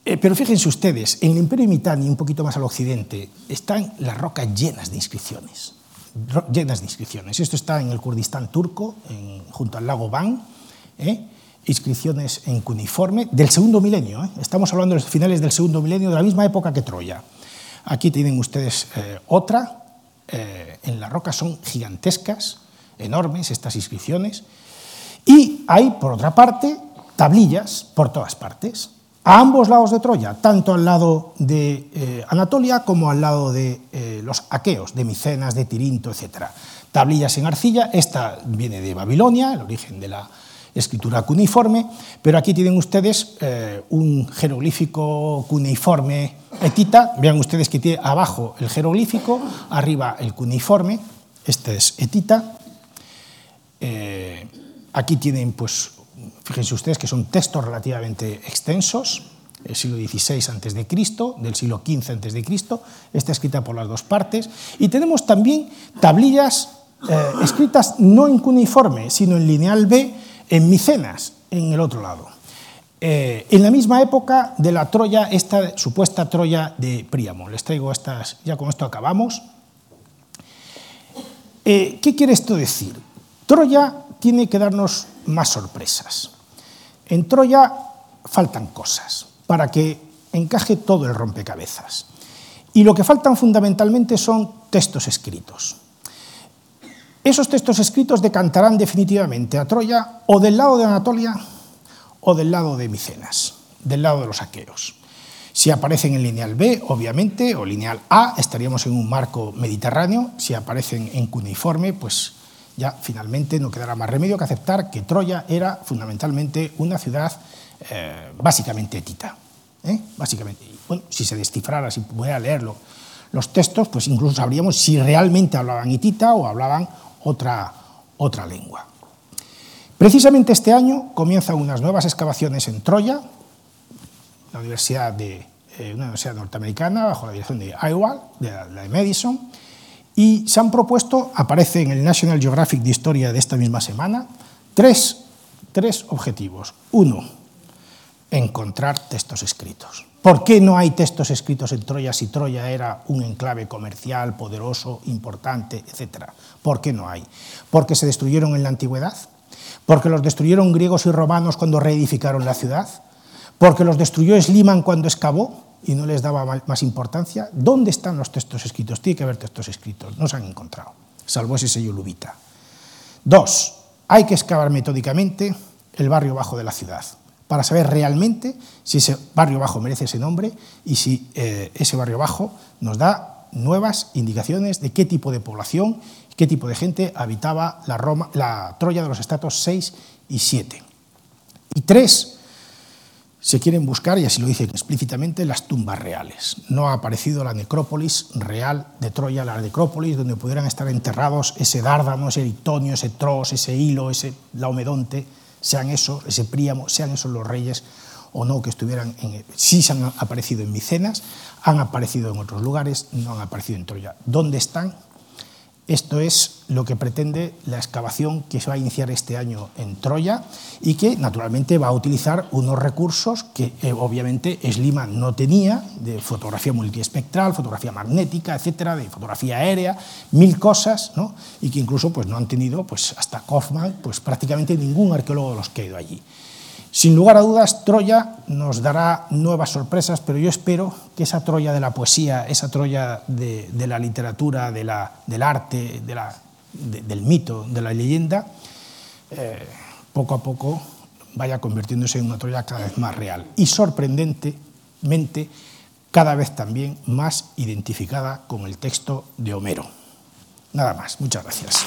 Eh, pero fíjense ustedes, en el Imperio Mitanni, un poquito más al occidente, están las rocas llenas de inscripciones. Llenas de inscripciones. Esto está en el Kurdistán turco, junto al lago Van. ¿eh? Inscripciones en cuneiforme del segundo milenio. ¿eh? Estamos hablando de los finales del segundo milenio, de la misma época que Troya. Aquí tienen ustedes otra, eh, en la roca son gigantescas, enormes estas inscripciones, y hay, por otra parte, tablillas por todas partes, a ambos lados de Troya, tanto al lado de eh, Anatolia como al lado de eh, los aqueos, de Micenas, de Tirinto, etc. Tablillas en arcilla, esta viene de Babilonia, el origen de la escritura cuneiforme, pero aquí tienen ustedes eh, un jeroglífico cuneiforme etita, vean ustedes que tiene abajo el jeroglífico, arriba el cuneiforme, este es etita, eh, aquí tienen, pues, fíjense ustedes que son textos relativamente extensos, del siglo XVI a.C., del siglo XV a.C., está escrita por las dos partes, y tenemos también tablillas eh, escritas no en cuneiforme, sino en lineal B, en Micenas, en el otro lado. Eh, en la misma época de la Troya, esta supuesta Troya de Príamo. Les traigo estas, ya con esto acabamos. Eh, ¿Qué quiere esto decir? Troya tiene que darnos más sorpresas. En Troya faltan cosas para que encaje todo el rompecabezas. Y lo que faltan fundamentalmente son textos escritos. Esos textos escritos decantarán definitivamente a Troya o del lado de Anatolia o del lado de Micenas, del lado de los aqueos. Si aparecen en lineal B, obviamente, o lineal A, estaríamos en un marco mediterráneo. Si aparecen en cuneiforme, pues ya finalmente no quedará más remedio que aceptar que Troya era fundamentalmente una ciudad eh, básicamente etita. ¿eh? Básicamente, bueno, si se descifrara, si pudiera leerlo, los textos, pues incluso sabríamos si realmente hablaban hitita o hablaban otra, otra lengua. Precisamente este año comienzan unas nuevas excavaciones en Troya, la universidad de, eh, una universidad norteamericana, bajo la dirección de Iowa, de la, de Madison, y se han propuesto, aparece en el National Geographic de Historia de esta misma semana, tres, tres objetivos. Uno, encontrar textos escritos. ¿Por qué no hay textos escritos en Troya si Troya era un enclave comercial, poderoso, importante, etcétera? ¿Por qué no hay? ¿Porque se destruyeron en la antigüedad? ¿Porque los destruyeron griegos y romanos cuando reedificaron la ciudad? ¿Porque los destruyó Sliman cuando excavó y no les daba más importancia? ¿Dónde están los textos escritos? Tiene que haber textos escritos, no se han encontrado, salvo ese sello lubita. Dos, hay que excavar metódicamente el barrio bajo de la ciudad para saber realmente si ese barrio bajo merece ese nombre y si eh, ese barrio bajo nos da nuevas indicaciones de qué tipo de población, qué tipo de gente habitaba la, Roma, la Troya de los estratos 6 y 7. Y tres, se quieren buscar, y así lo dicen explícitamente, las tumbas reales. No ha aparecido la necrópolis real de Troya, la necrópolis donde pudieran estar enterrados ese Dárdano, ese Eritonio, ese Tros, ese Hilo, ese Laomedonte, sean eso, ese Príamo, sean esos los reyes o no que estuvieran en... Sí se han aparecido en Micenas, han aparecido en otros lugares, no han aparecido en Troya. ¿Dónde están? Esto es lo que pretende la excavación que se va a iniciar este año en Troya y que naturalmente va a utilizar unos recursos que eh, obviamente Sliman no tenía, de fotografía multiespectral, fotografía magnética, etcétera, de fotografía aérea, mil cosas, ¿no? y que incluso pues, no han tenido pues, hasta Kaufman pues, prácticamente ningún arqueólogo de los que ha ido allí. Sin lugar a dudas, Troya nos dará nuevas sorpresas, pero yo espero que esa Troya de la poesía, esa Troya de, la literatura, de la, del arte, del mito, de la leyenda, eh, poco a poco vaya convirtiéndose en una Troya cada vez más real y sorprendentemente cada vez también más identificada con el texto de Homero. Nada más, muchas gracias.